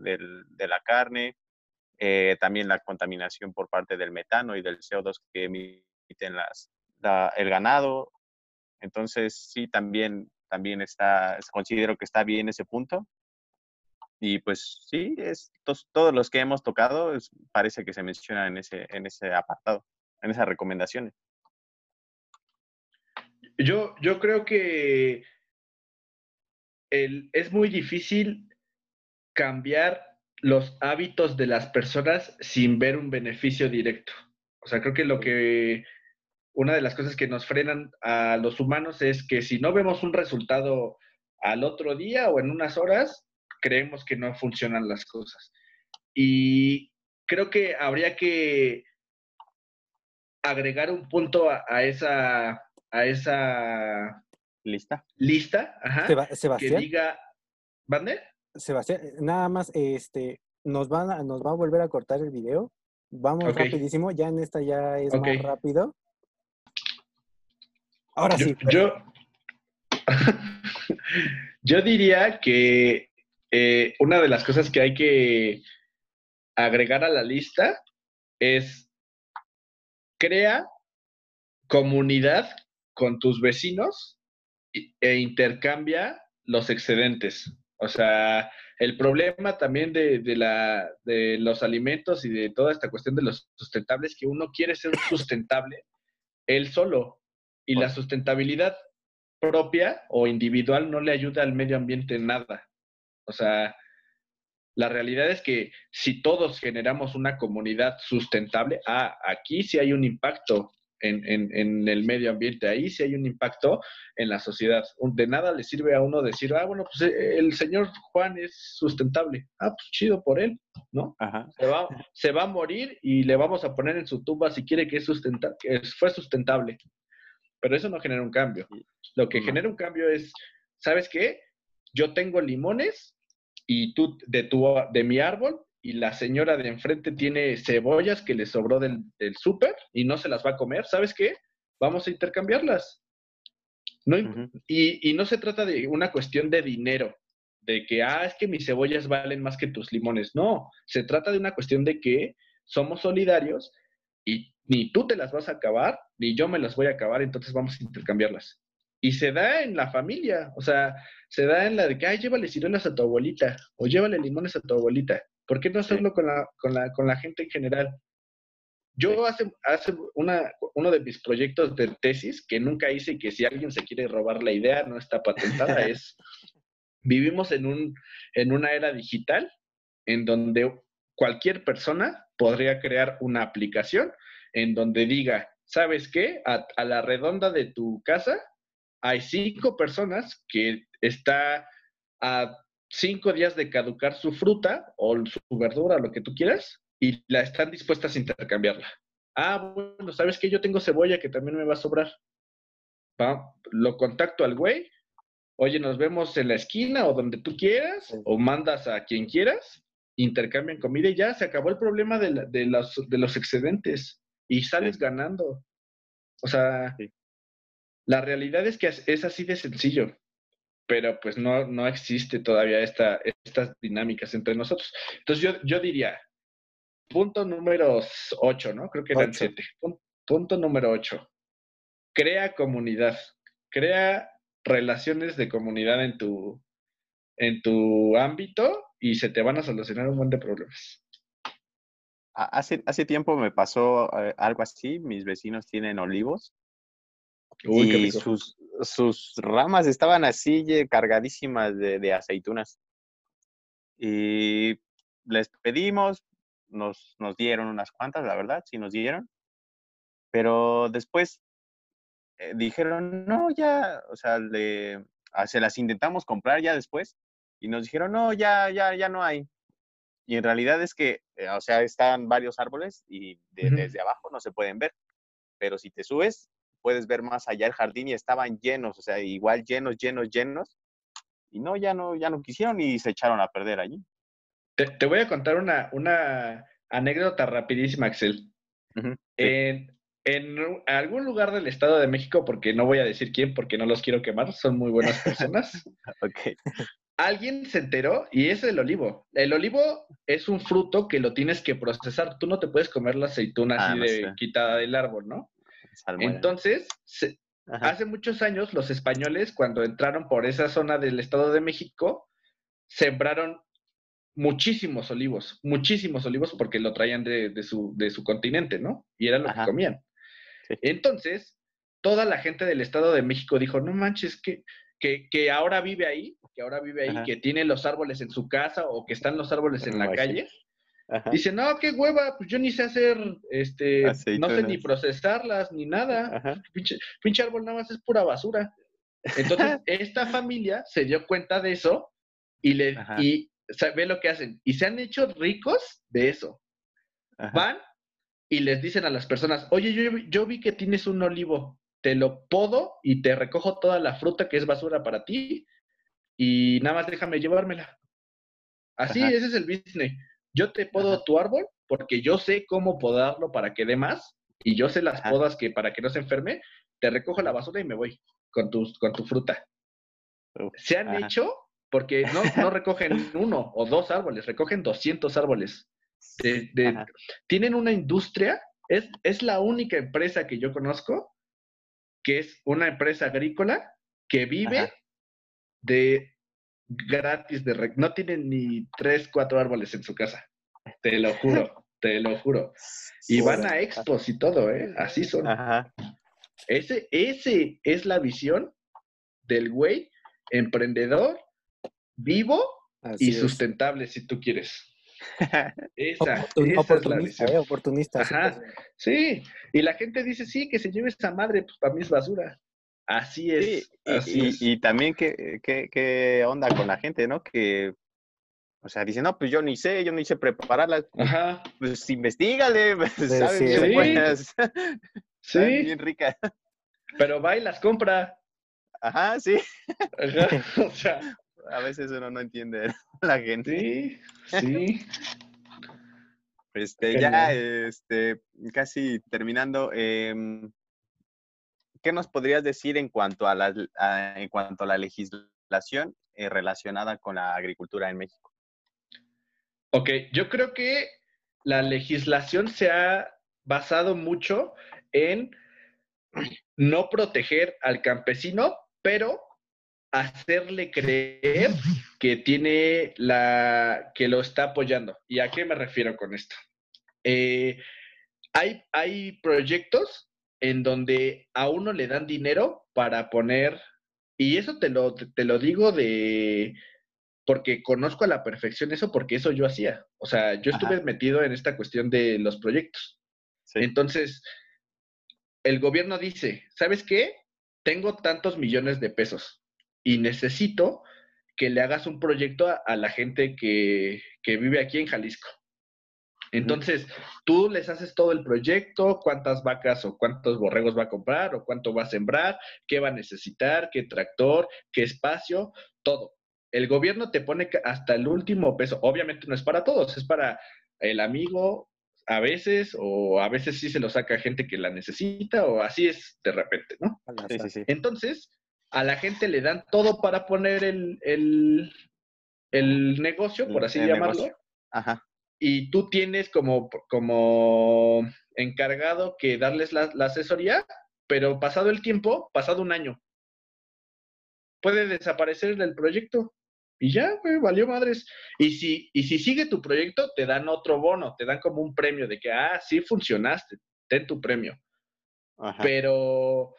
la carne, eh, también la contaminación por parte del metano y del CO2 que emiten las, el ganado. Entonces, sí, también, también está, considero que está bien ese punto. Y pues sí, es, todos, los que hemos tocado parece que se mencionan en ese, en ese apartado, en esas recomendaciones. Yo, yo creo que el, es muy difícil cambiar los hábitos de las personas sin ver un beneficio directo. O sea, creo que lo que una de las cosas que nos frenan a los humanos es que si no vemos un resultado al otro día o en unas horas, creemos que no funcionan las cosas. Y creo que habría que agregar un punto a, esa a esa lista. lista ajá, Sebastián que diga ¿Vande? Sebastián nada más este nos van a, nos va a volver a cortar el video. Vamos rapidísimo ya en esta ya es más rápido. Ahora sí yo yo diría que eh, una de las cosas que hay que agregar a la lista es crea comunidad con tus vecinos e intercambia los excedentes. O sea, el problema también de, la, de los alimentos y de toda esta cuestión de los sustentables es que uno quiere ser sustentable él solo. Y la sustentabilidad propia o individual no le ayuda al medio ambiente en nada. O sea, la realidad es que si todos generamos una comunidad sustentable, ah, aquí sí hay un impacto en, el medio ambiente, ahí sí hay un impacto en la sociedad. De nada le sirve a uno decir, ah, bueno, pues eh, el señor Juan es sustentable. Ah, pues chido por él, ¿no? Se, va, a morir y le vamos a poner en su tumba si quiere que, es sustentable, que fue sustentable. Pero eso no genera un cambio. Lo que genera un cambio es, ¿sabes qué? Yo tengo limones y tú de, tu, de mi árbol y la señora de enfrente tiene cebollas que le sobró del, del súper y no se las va a comer, ¿sabes qué? Vamos a intercambiarlas. No, y, y, no se trata de una cuestión de dinero, de que, ah, es que mis cebollas valen más que tus limones. No, se trata de una cuestión de que somos solidarios y ni tú te las vas a acabar, ni yo me las voy a acabar, entonces vamos a intercambiarlas. Y se da en la familia, o sea, se da en la de que, ay, llévale ciruelas a tu abuelita, o llévale limones a tu abuelita. ¿Por qué no hacerlo con, la, con, la, con la gente en general? Yo hace, hace una, uno de mis proyectos de tesis, que nunca hice y que si alguien se quiere robar la idea, no está patentada, es, vivimos en, un, en una era digital en donde cualquier persona podría crear una aplicación en donde diga, ¿sabes qué? A, a la redonda de tu casa hay cinco personas que está a cinco días de caducar su fruta o su verdura, lo que tú quieras, y la están dispuestas a intercambiarla. Ah, bueno, ¿sabes que Yo tengo cebolla que también me va a sobrar. Va, lo contacto al güey, oye, nos vemos en la esquina o donde tú quieras, o mandas a quien quieras, intercambian comida y ya se acabó el problema de, de, los, de los excedentes y sales ganando. O sea, la realidad es que es así de sencillo pero pues no, no existe todavía esta, estas dinámicas entre nosotros. Entonces yo, yo diría, punto número 8, ¿no? Creo que eran 7. Punto, número 8. Crea comunidad, crea relaciones de comunidad en tu, en tu ámbito y se te van a solucionar un montón de problemas. Hace, hace tiempo me pasó eh, algo así, mis vecinos tienen olivos y sus, sus ramas estaban así cargadísimas de, de, aceitunas. Y les pedimos, nos, nos dieron unas cuantas, la verdad, sí nos dieron. Pero después eh, dijeron, no, ya, o sea, le, ah, se las intentamos comprar ya después y nos dijeron, no, ya, ya, ya no hay. Y en realidad es que, eh, o sea, están varios árboles y desde abajo no se pueden ver. Pero si te subes, puedes ver más allá el jardín y estaban llenos, o sea, igual llenos, llenos, llenos. Y no, ya no, ya no quisieron y se echaron a perder allí. Te, voy a contar una, una anécdota rapidísima, Axel. en, en, algún lugar del Estado de México, porque no voy a decir quién, porque no los quiero quemar, son muy buenas personas. ok. Alguien se enteró y es el olivo. El olivo es un fruto que lo tienes que procesar. Tú no te puedes comer la aceituna ah, así de quitada del árbol, ¿no? Entonces, hace muchos años los españoles, cuando entraron por esa zona del Estado de México, sembraron muchísimos olivos, muchísimos olivos porque lo traían de, su, de su, continente, ¿no? Y era lo que comían. Entonces, toda la gente del Estado de México dijo, no manches, que, que, que ahora vive ahí, que ahora vive ahí, que tiene los árboles en su casa o que están los árboles en la calle, Dice, no, qué hueva, pues yo ni sé hacer, este, no sé ni procesarlas ni nada. Pinche, árbol nada más es pura basura. Entonces, esta familia se dio cuenta de eso y le y ve lo que hacen. Y se han hecho ricos de eso. Van y les dicen a las personas, oye, yo, yo vi que tienes un olivo, te lo podo y te recojo toda la fruta que es basura para ti y nada más déjame llevármela. Así, ese es el business. Yo te podo tu árbol porque yo sé cómo podarlo para que dé más y yo sé las podas que para que no se enferme, te recojo la basura y me voy con tu, con tu fruta. se han hecho porque no, no recogen uno o dos árboles, recogen 200 árboles. tienen una industria, es, es la única empresa que yo conozco que es una empresa agrícola que vive de gratis de no tienen ni tres, cuatro árboles en su casa. Te lo juro, te lo juro. Y van a expos y todo, ¿eh? Así son. Ese, ese es la visión del güey emprendedor, vivo y sustentable, si tú quieres. Esa, oportunista, es la eh, oportunista. Ajá, sí. Y la gente dice, sí, que se lleve esa madre, pues para mí es basura. Así es. y, también qué, qué, onda con la gente, ¿no? Que, o sea, dice, no, pues yo ni sé, yo ni sé prepararlas. Ajá. Pues investigale, pues, ¿sabes? Sí, sí. buenas. sí. Bien rica. Pero va y las compra. Ajá, sí. Ajá, o sea. A veces uno no entiende la gente. Sí, sí. Este, ya, este, casi terminando, em, ¿qué nos podrías decir en cuanto a la, en cuanto a la legislación eh, relacionada con la agricultura en México? Ok, yo creo que la legislación se ha basado mucho en no proteger al campesino, pero hacerle creer que tiene la que lo está apoyando. ¿Y a qué me refiero con esto? Eh, hay, hay proyectos en donde a uno le dan dinero para poner, y eso te lo, te lo digo de, porque conozco a la perfección eso, porque eso yo hacía. O sea, yo estuve metido en esta cuestión de los proyectos. Entonces, el gobierno dice, ¿sabes qué? Tengo tantos millones de pesos y necesito que le hagas un proyecto a, la gente que, que, vive aquí en Jalisco. Entonces, tú les haces todo el proyecto, cuántas vacas o cuántos borregos va a comprar o cuánto va a sembrar, qué va a necesitar, qué tractor, qué espacio, todo. El gobierno te pone hasta el último peso. Obviamente no es para todos, es para el amigo a veces o a veces sí se lo saca gente que la necesita o así es de repente, ¿no? Sí, sí, sí. Entonces, a la gente le dan todo para poner el, el, negocio, por así llamarlo. Ajá. Y tú tienes como, como encargado que darles la, asesoría, pero pasado el tiempo, pasado un año, puede desaparecer del proyecto. Y ya, güey, valió madres. Y si, y si sigue tu proyecto, te dan otro bono, te dan como un premio de que, ah, sí funcionaste, ten tu premio. Ajá. Pero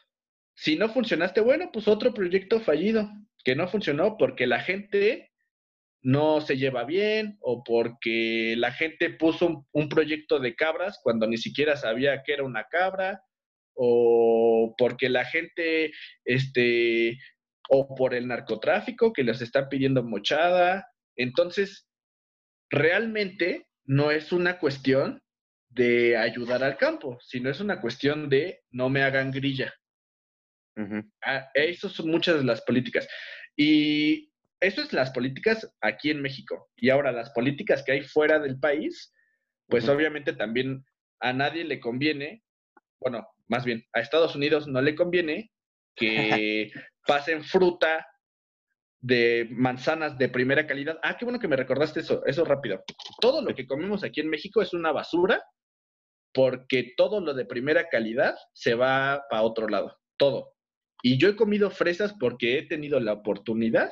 si no funcionaste, bueno, pues otro proyecto fallido, que no funcionó porque la gente no se lleva bien o porque la gente puso un, proyecto de cabras cuando ni siquiera sabía que era una cabra o porque la gente, este, o por el narcotráfico que les están pidiendo mochada. Entonces, realmente no es una cuestión de ayudar al campo, sino es una cuestión de no me hagan grilla. Esas son muchas de las políticas. Y eso es las políticas aquí en México. Y ahora las políticas que hay fuera del país, pues obviamente también a nadie le conviene, bueno, más bien a Estados Unidos no le conviene que pasen fruta de manzanas de primera calidad. Ah, qué bueno que me recordaste eso, eso rápido. Todo lo que comemos aquí en México es una basura porque todo lo de primera calidad se va para otro lado, todo. Y yo he comido fresas porque he tenido la oportunidad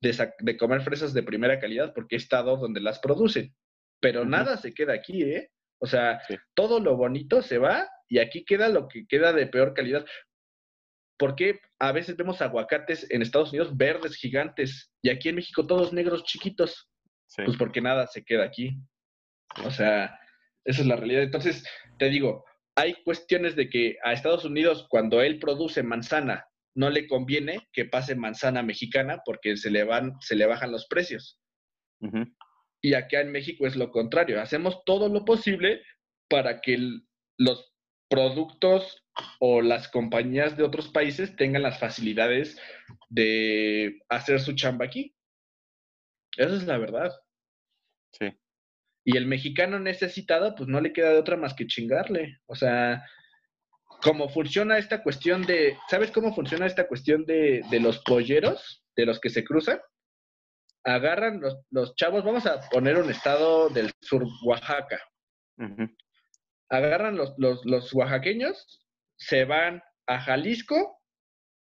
de, comer fresas de primera calidad porque he estado donde las producen. Pero nada se queda aquí, ¿eh? O sea, todo lo bonito se va y aquí queda lo que queda de peor calidad. Porque a veces vemos aguacates en Estados Unidos verdes gigantes y aquí en México todos negros chiquitos? Pues porque nada se queda aquí. O sea, esa es la realidad. Entonces, te digo, hay cuestiones de que a Estados Unidos, cuando él produce manzana, no le conviene que pase manzana mexicana porque se le, van, se le bajan los precios. Y acá en México es lo contrario. Hacemos todo lo posible para que los productos o las compañías de otros países tengan las facilidades de hacer su chamba aquí. Esa es la verdad. Sí. Y el mexicano necesitado, pues no le queda de otra más que chingarle. O sea, cómo funciona esta cuestión de, ¿sabes cómo funciona esta cuestión de, los polleros, de los que se cruzan? Agarran los, chavos, vamos a poner un estado del sur, Oaxaca. Agarran los, los, oaxaqueños, se van a Jalisco,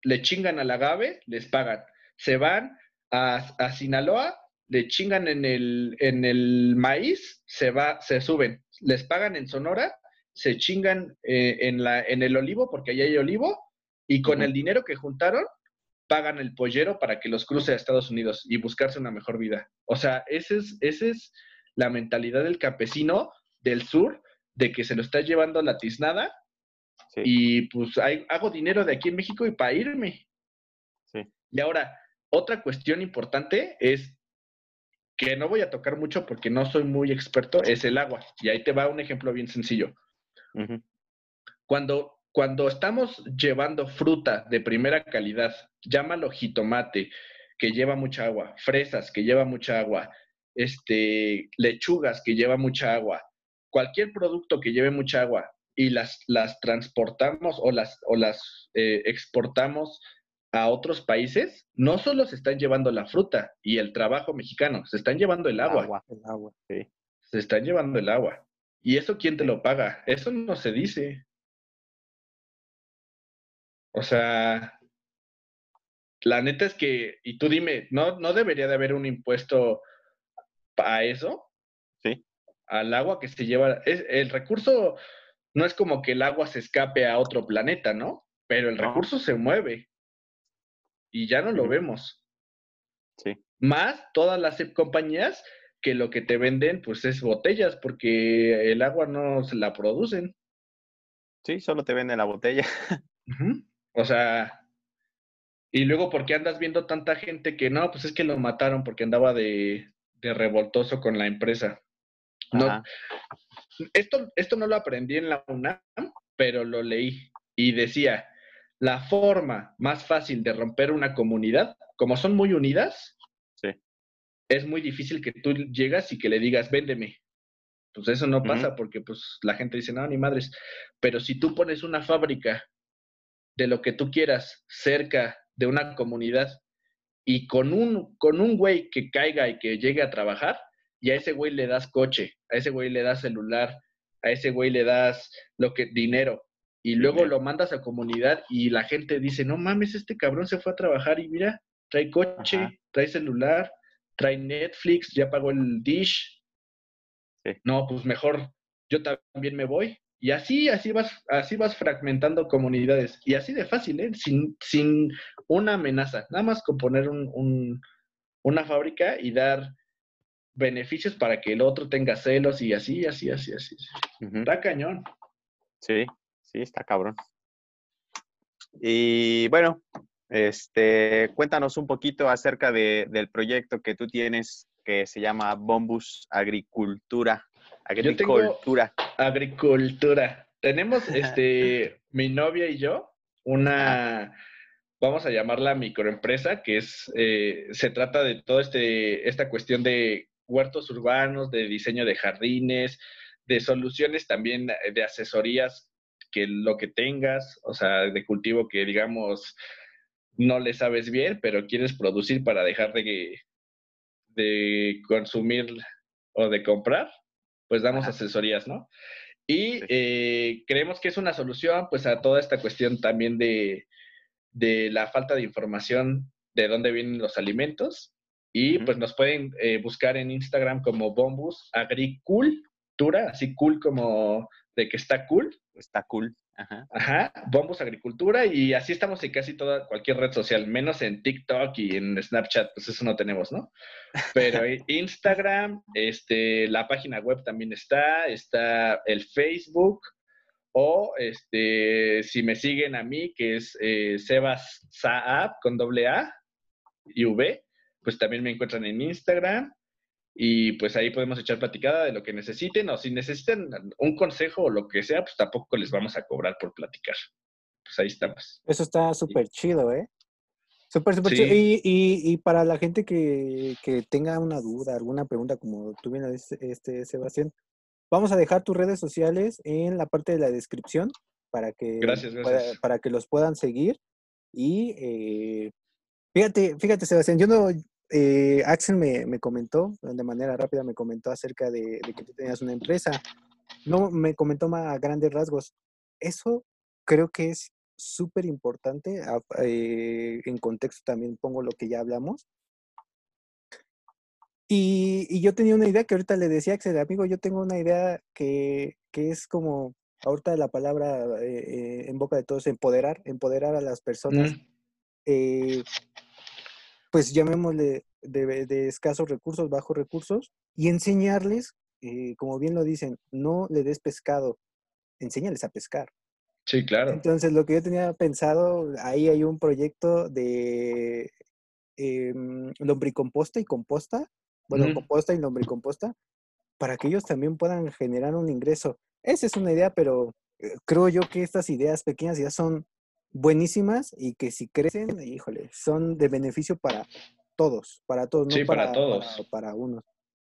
le chingan al agave, les pagan. Se van a, a Sinaloa, le chingan en el, en el maíz, se va, se suben, les pagan en Sonora, se chingan eh, en, la, en el olivo, porque ahí hay olivo, y con el dinero que juntaron, pagan el pollero para que los cruce a Estados Unidos y buscarse una mejor vida. O sea, esa es, ese es la mentalidad del campesino del sur, de que se lo está llevando la tiznada, y pues hago dinero de aquí en México y para irme. Y ahora, otra cuestión importante es que no voy a tocar mucho porque no soy muy experto, es el agua. Y ahí te va un ejemplo bien sencillo. Cuando, cuando estamos llevando fruta de primera calidad, llámalo jitomate, que lleva mucha agua, fresas, que lleva mucha agua, este, lechugas, que lleva mucha agua, cualquier producto que lleve mucha agua y las, las transportamos o las, o las eh, exportamos a otros países, no solo se están llevando la fruta y el trabajo mexicano, se están llevando el agua. el agua, sí. Se están llevando el agua. ¿Y eso quién te lo paga? Eso no se dice. O sea, la neta es que, y tú dime, ¿no, no debería de haber un impuesto a eso? Sí. Al agua que se lleva. Es, el recurso no es como que el agua se escape a otro planeta, ¿no? Pero el recurso se mueve y ya no lo vemos. Sí. Más todas las compañías que lo que te venden pues es botellas porque el agua no se la producen. Sí, solo te venden la botella. O sea, y luego porque andas viendo tanta gente que no, pues es que lo mataron porque andaba de, de revoltoso con la empresa. No, esto, esto no lo aprendí en la UNAM, pero lo leí y decía, la forma más fácil de romper una comunidad, como son muy unidas, es muy difícil que tú llegas y que le digas, véndeme. Pues eso no pasa porque pues la gente dice, no, ni madres. Pero si tú pones una fábrica de lo que tú quieras cerca de una comunidad y con un, con un güey que caiga y que llegue a trabajar, y a ese güey le das coche, a ese güey le das celular, a ese güey le das lo que dinero, y luego lo mandas a comunidad y la gente dice, no mames, este cabrón se fue a trabajar y mira, trae coche, trae celular, trae Netflix, ya pagó el dish. No, pues mejor yo también me voy. Y así, así vas, así vas fragmentando comunidades. Y así de fácil, ¿eh? Sin, sin una amenaza. Nada más con poner un, una fábrica y dar beneficios para que el otro tenga celos y así, así, así, así. Está cañón. Sí, Sí, está cabrón. Y bueno, este, cuéntanos un poquito acerca del proyecto que tú tienes que se llama Bombus Agricultura. Agricultura. agricultura. Tenemos este, mi novia y yo, una, vamos a llamarla microempresa, que es, eh, se trata de toda este, esta cuestión de huertos urbanos, de diseño de jardines, de soluciones también de asesorías que lo que tengas, o sea, de cultivo que digamos no le sabes bien, pero quieres producir para dejar de, de consumir o de comprar, pues damos asesorías, ¿no? Y eh, creemos que es una solución pues a toda esta cuestión también de, de la falta de información de dónde vienen los alimentos. Y pues nos pueden eh, buscar en Instagram como Bombus Agricultura, así cool como de que está cool. Está cool. Ajá. Ajá, Bombus Agricultura y así estamos en casi toda cualquier red social, menos en TikTok y en Snapchat, pues eso no tenemos, ¿no? Pero Instagram, este, la página web también está, está el Facebook o este, si me siguen a mí, que es eh, Sebas Saab con doble A y V, pues también me encuentran en Instagram y pues ahí podemos echar platicada de lo que necesiten o si necesitan un consejo o lo que sea, pues tampoco les vamos a cobrar por platicar. Pues ahí estamos. Eso está súper chido, ¿eh? Súper, súper chido. Y, y, y, para la gente que, que, tenga una duda, alguna pregunta, como tú bien este, Sebastián, vamos a dejar tus redes sociales en la parte de la descripción para que, gracias, gracias. Para, que los puedan seguir. Y eh, fíjate, fíjate, Sebastián, yo no, eh, Axel me, comentó, de manera rápida me comentó acerca de, que tú tenías una empresa. No, me comentó más a grandes rasgos. Eso creo que es súper importante. Eh, en contexto también pongo lo que ya hablamos. Y, yo tenía una idea que ahorita le decía a Axel, amigo, yo tengo una idea que, es como, ahorita la palabra eh, en boca de todos, empoderar, empoderar a las personas. Mm pues llamémosle de, escasos recursos, bajos recursos, y enseñarles, eh, como bien lo dicen, no le des pescado, enséñales a pescar. Sí, claro. Entonces, lo que yo tenía pensado, ahí hay un proyecto de eh, lombricomposta y composta, bueno, composta y lombricomposta, para que ellos también puedan generar un ingreso. Esa es una idea, pero eh, creo yo que estas ideas pequeñas ya son buenísimas y que si crecen, híjole, son de beneficio para todos, para todos, no para, todos. Para, unos.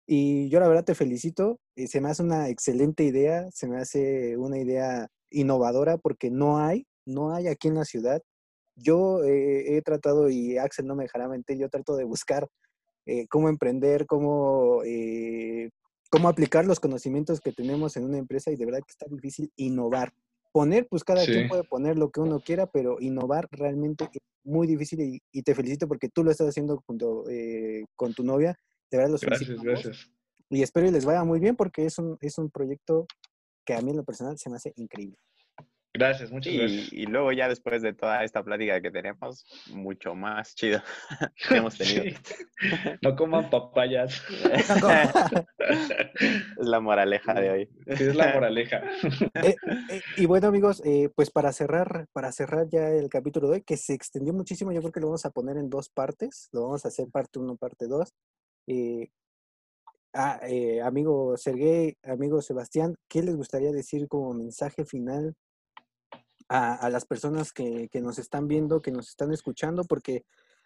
Y yo la verdad te felicito, eh, se me hace una excelente idea, se me hace una idea innovadora porque no hay, no hay aquí en la ciudad. Yo eh, he tratado, y Axel no me dejará mentir, yo trato de buscar eh, cómo emprender, cómo, cómo aplicar los conocimientos que tenemos en una empresa y de verdad que está difícil innovar. Poner, pues cada quien puede poner lo que uno quiera, pero innovar realmente es muy difícil y, te felicito porque tú lo estás haciendo junto con tu novia de verdad los Gracias, gracias. Y espero que les vaya muy bien porque es un, es un proyecto que a mí en lo personal se me hace increíble. Gracias, muchas gracias. Y luego ya después de toda esta plática que tenemos, mucho más chido que hemos tenido. No coman papayas. es la moraleja de hoy. Sí, es la moraleja. Eh, eh, y bueno, amigos, eh, pues para cerrar, para cerrar ya el capítulo de hoy, que se extendió muchísimo, yo creo que lo vamos a poner en dos partes. Lo vamos a hacer parte uno, parte dos. Ah, amigo Sergey, amigo Sebastián, ¿qué les gustaría decir como mensaje final a, las personas que, nos están viendo, que nos están escuchando, porque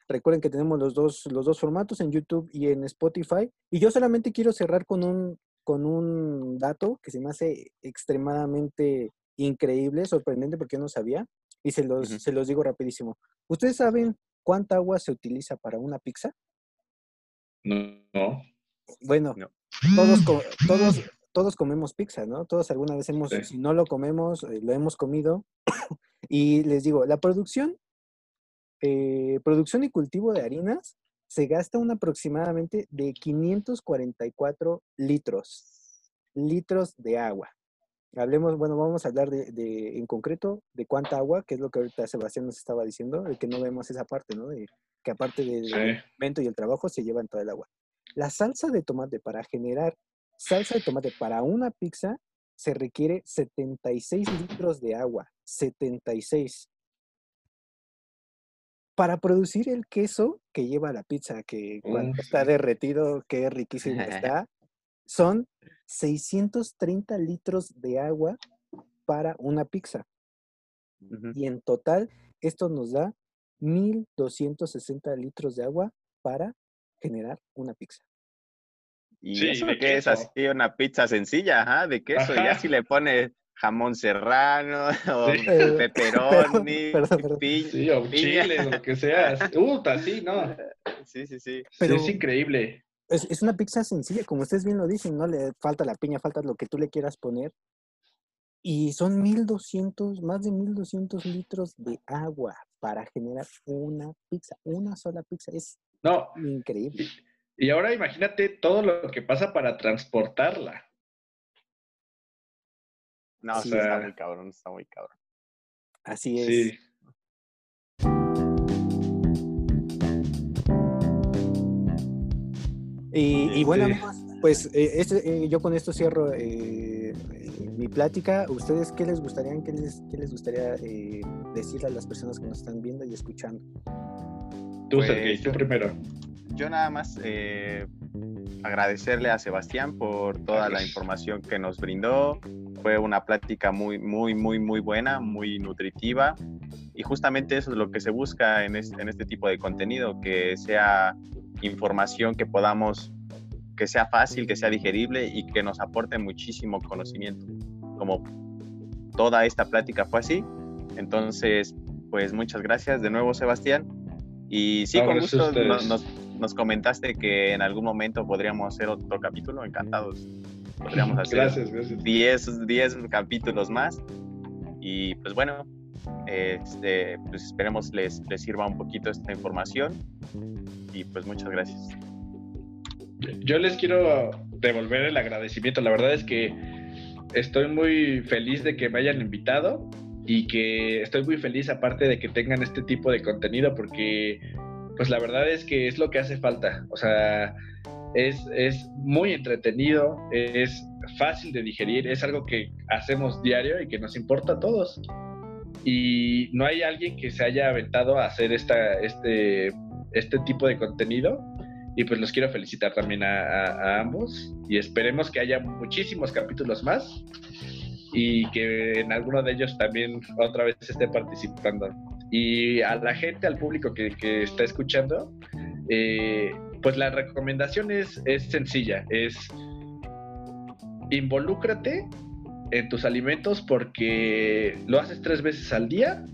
recuerden que tenemos los dos, los dos formatos en YouTube y en Spotify. Y yo solamente quiero cerrar con un, con un dato que se me hace extremadamente increíble, sorprendente, porque yo no sabía. Y se los, se los digo rapidísimo. ¿Ustedes saben cuánta agua se utiliza para una pizza? No. Bueno, todos, todos, todos comemos pizza, ¿no? Todos alguna vez hemos, si no lo comemos, eh, lo hemos comido. y les digo, la producción, eh, producción y cultivo de harinas se gasta un aproximadamente de 544 litros, litros de agua. Hablemos, bueno, vamos a hablar de, en concreto de cuánta agua, que es lo que ahorita Sebastián nos estaba diciendo, de que no vemos esa parte, ¿no? De que aparte del sí. y el trabajo se llevan toda el agua. La salsa de tomate para generar salsa de tomate para una pizza se requiere 76 litros de agua. 76. Para producir el queso que lleva la pizza, que cuando está derretido, qué riquísimo está, son 630 litros de agua para una pizza. Y en total, esto nos da 1.260 litros de agua para generar una pizza. Y eso que es así una pizza sencilla, ajá, de queso. Y así le pone jamón serrano, o pepperoni, sí, o chile, lo que sea. Uh, así, ¿no? Sí, sí, sí. Pero es increíble. Es, es, una pizza sencilla, como ustedes bien lo dicen, no le falta la piña, falta lo que tú le quieras poner. Y son 1200, más de 1200 litros de agua para generar una pizza, una sola pizza. Es no, increíble. Y ahora imagínate todo lo que pasa para transportarla. No, está muy cabrón, está muy cabrón. Así es. Sí. Y, bueno, amigos, pues eh, este, eh, yo con esto cierro eh, mi plática. ¿Ustedes qué les gustaría, qué les, qué les gustaría decirle a las personas que nos están viendo y escuchando? Tú, pues, tú primero yo nada más eh, agradecerle a Sebastián por toda la información que nos brindó. Fue una plática muy, muy, muy, muy buena, muy nutritiva. Y justamente eso es lo que se busca en este, en este tipo de contenido, que sea información que podamos, que sea fácil, que sea digerible y que nos aporte muchísimo conocimiento. Como toda esta plática fue así. Entonces, pues muchas gracias de nuevo, Sebastián. Y sí, con gusto nos, nos comentaste que en algún momento podríamos hacer otro capítulo, encantados. Podríamos hacer 10 capítulos más. Y pues bueno, este, pues esperemos les, les sirva un poquito esta información. Y pues muchas gracias. Yo les quiero devolver el agradecimiento. La verdad es que estoy muy feliz de que me hayan invitado y que estoy muy feliz aparte de que tengan este tipo de contenido porque pues la verdad es que es lo que hace falta. O sea, es, es muy entretenido, es fácil de digerir, es algo que hacemos diario y que nos importa a todos. Y no hay alguien que se haya aventado a hacer esta, este, este tipo de contenido. Y pues los quiero felicitar también a, a ambos. Y esperemos que haya muchísimos capítulos más y que en alguno de ellos también otra vez esté participando. Y a la gente, al público que, está escuchando, eh, pues la recomendación es, es sencilla, es involúcrate en tus alimentos porque lo haces tres veces al día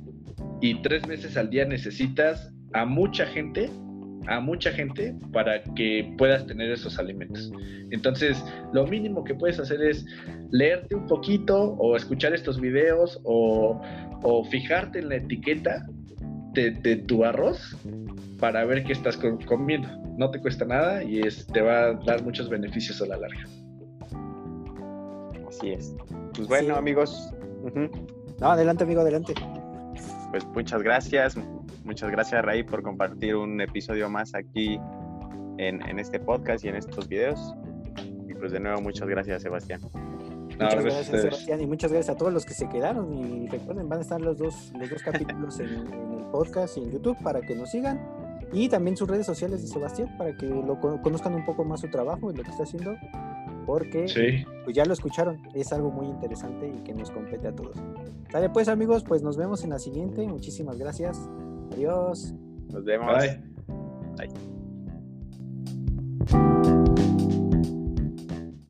y tres veces al día necesitas a mucha gente, a mucha gente para que puedas tener esos alimentos. Entonces, lo mínimo que puedes hacer es leerte un poquito o escuchar estos videos o, fijarte en la etiqueta de, tu arroz para ver qué estás comiendo. No te cuesta nada y es, te va a dar muchos beneficios a la larga. Así es. Pues bueno, amigos. No, adelante, amigo, adelante. Pues muchas gracias. Muchas gracias, Ray, por compartir un episodio más aquí en, este podcast y en estos videos. Y pues de nuevo, muchas gracias, Sebastián. Muchas gracias, Sebastián, y muchas gracias a todos los que se quedaron. Y recuerden, van a estar los dos, los dos capítulos en, en el podcast y en YouTube para que nos sigan. Y también sus redes sociales de Sebastián para que lo conozcan un poco más su trabajo y lo que está haciendo porque pues ya lo escucharon, es algo muy interesante y que nos compete a todos. Dale pues amigos, pues nos vemos en la siguiente, muchísimas gracias, adiós. Nos vemos. Bye. Bye.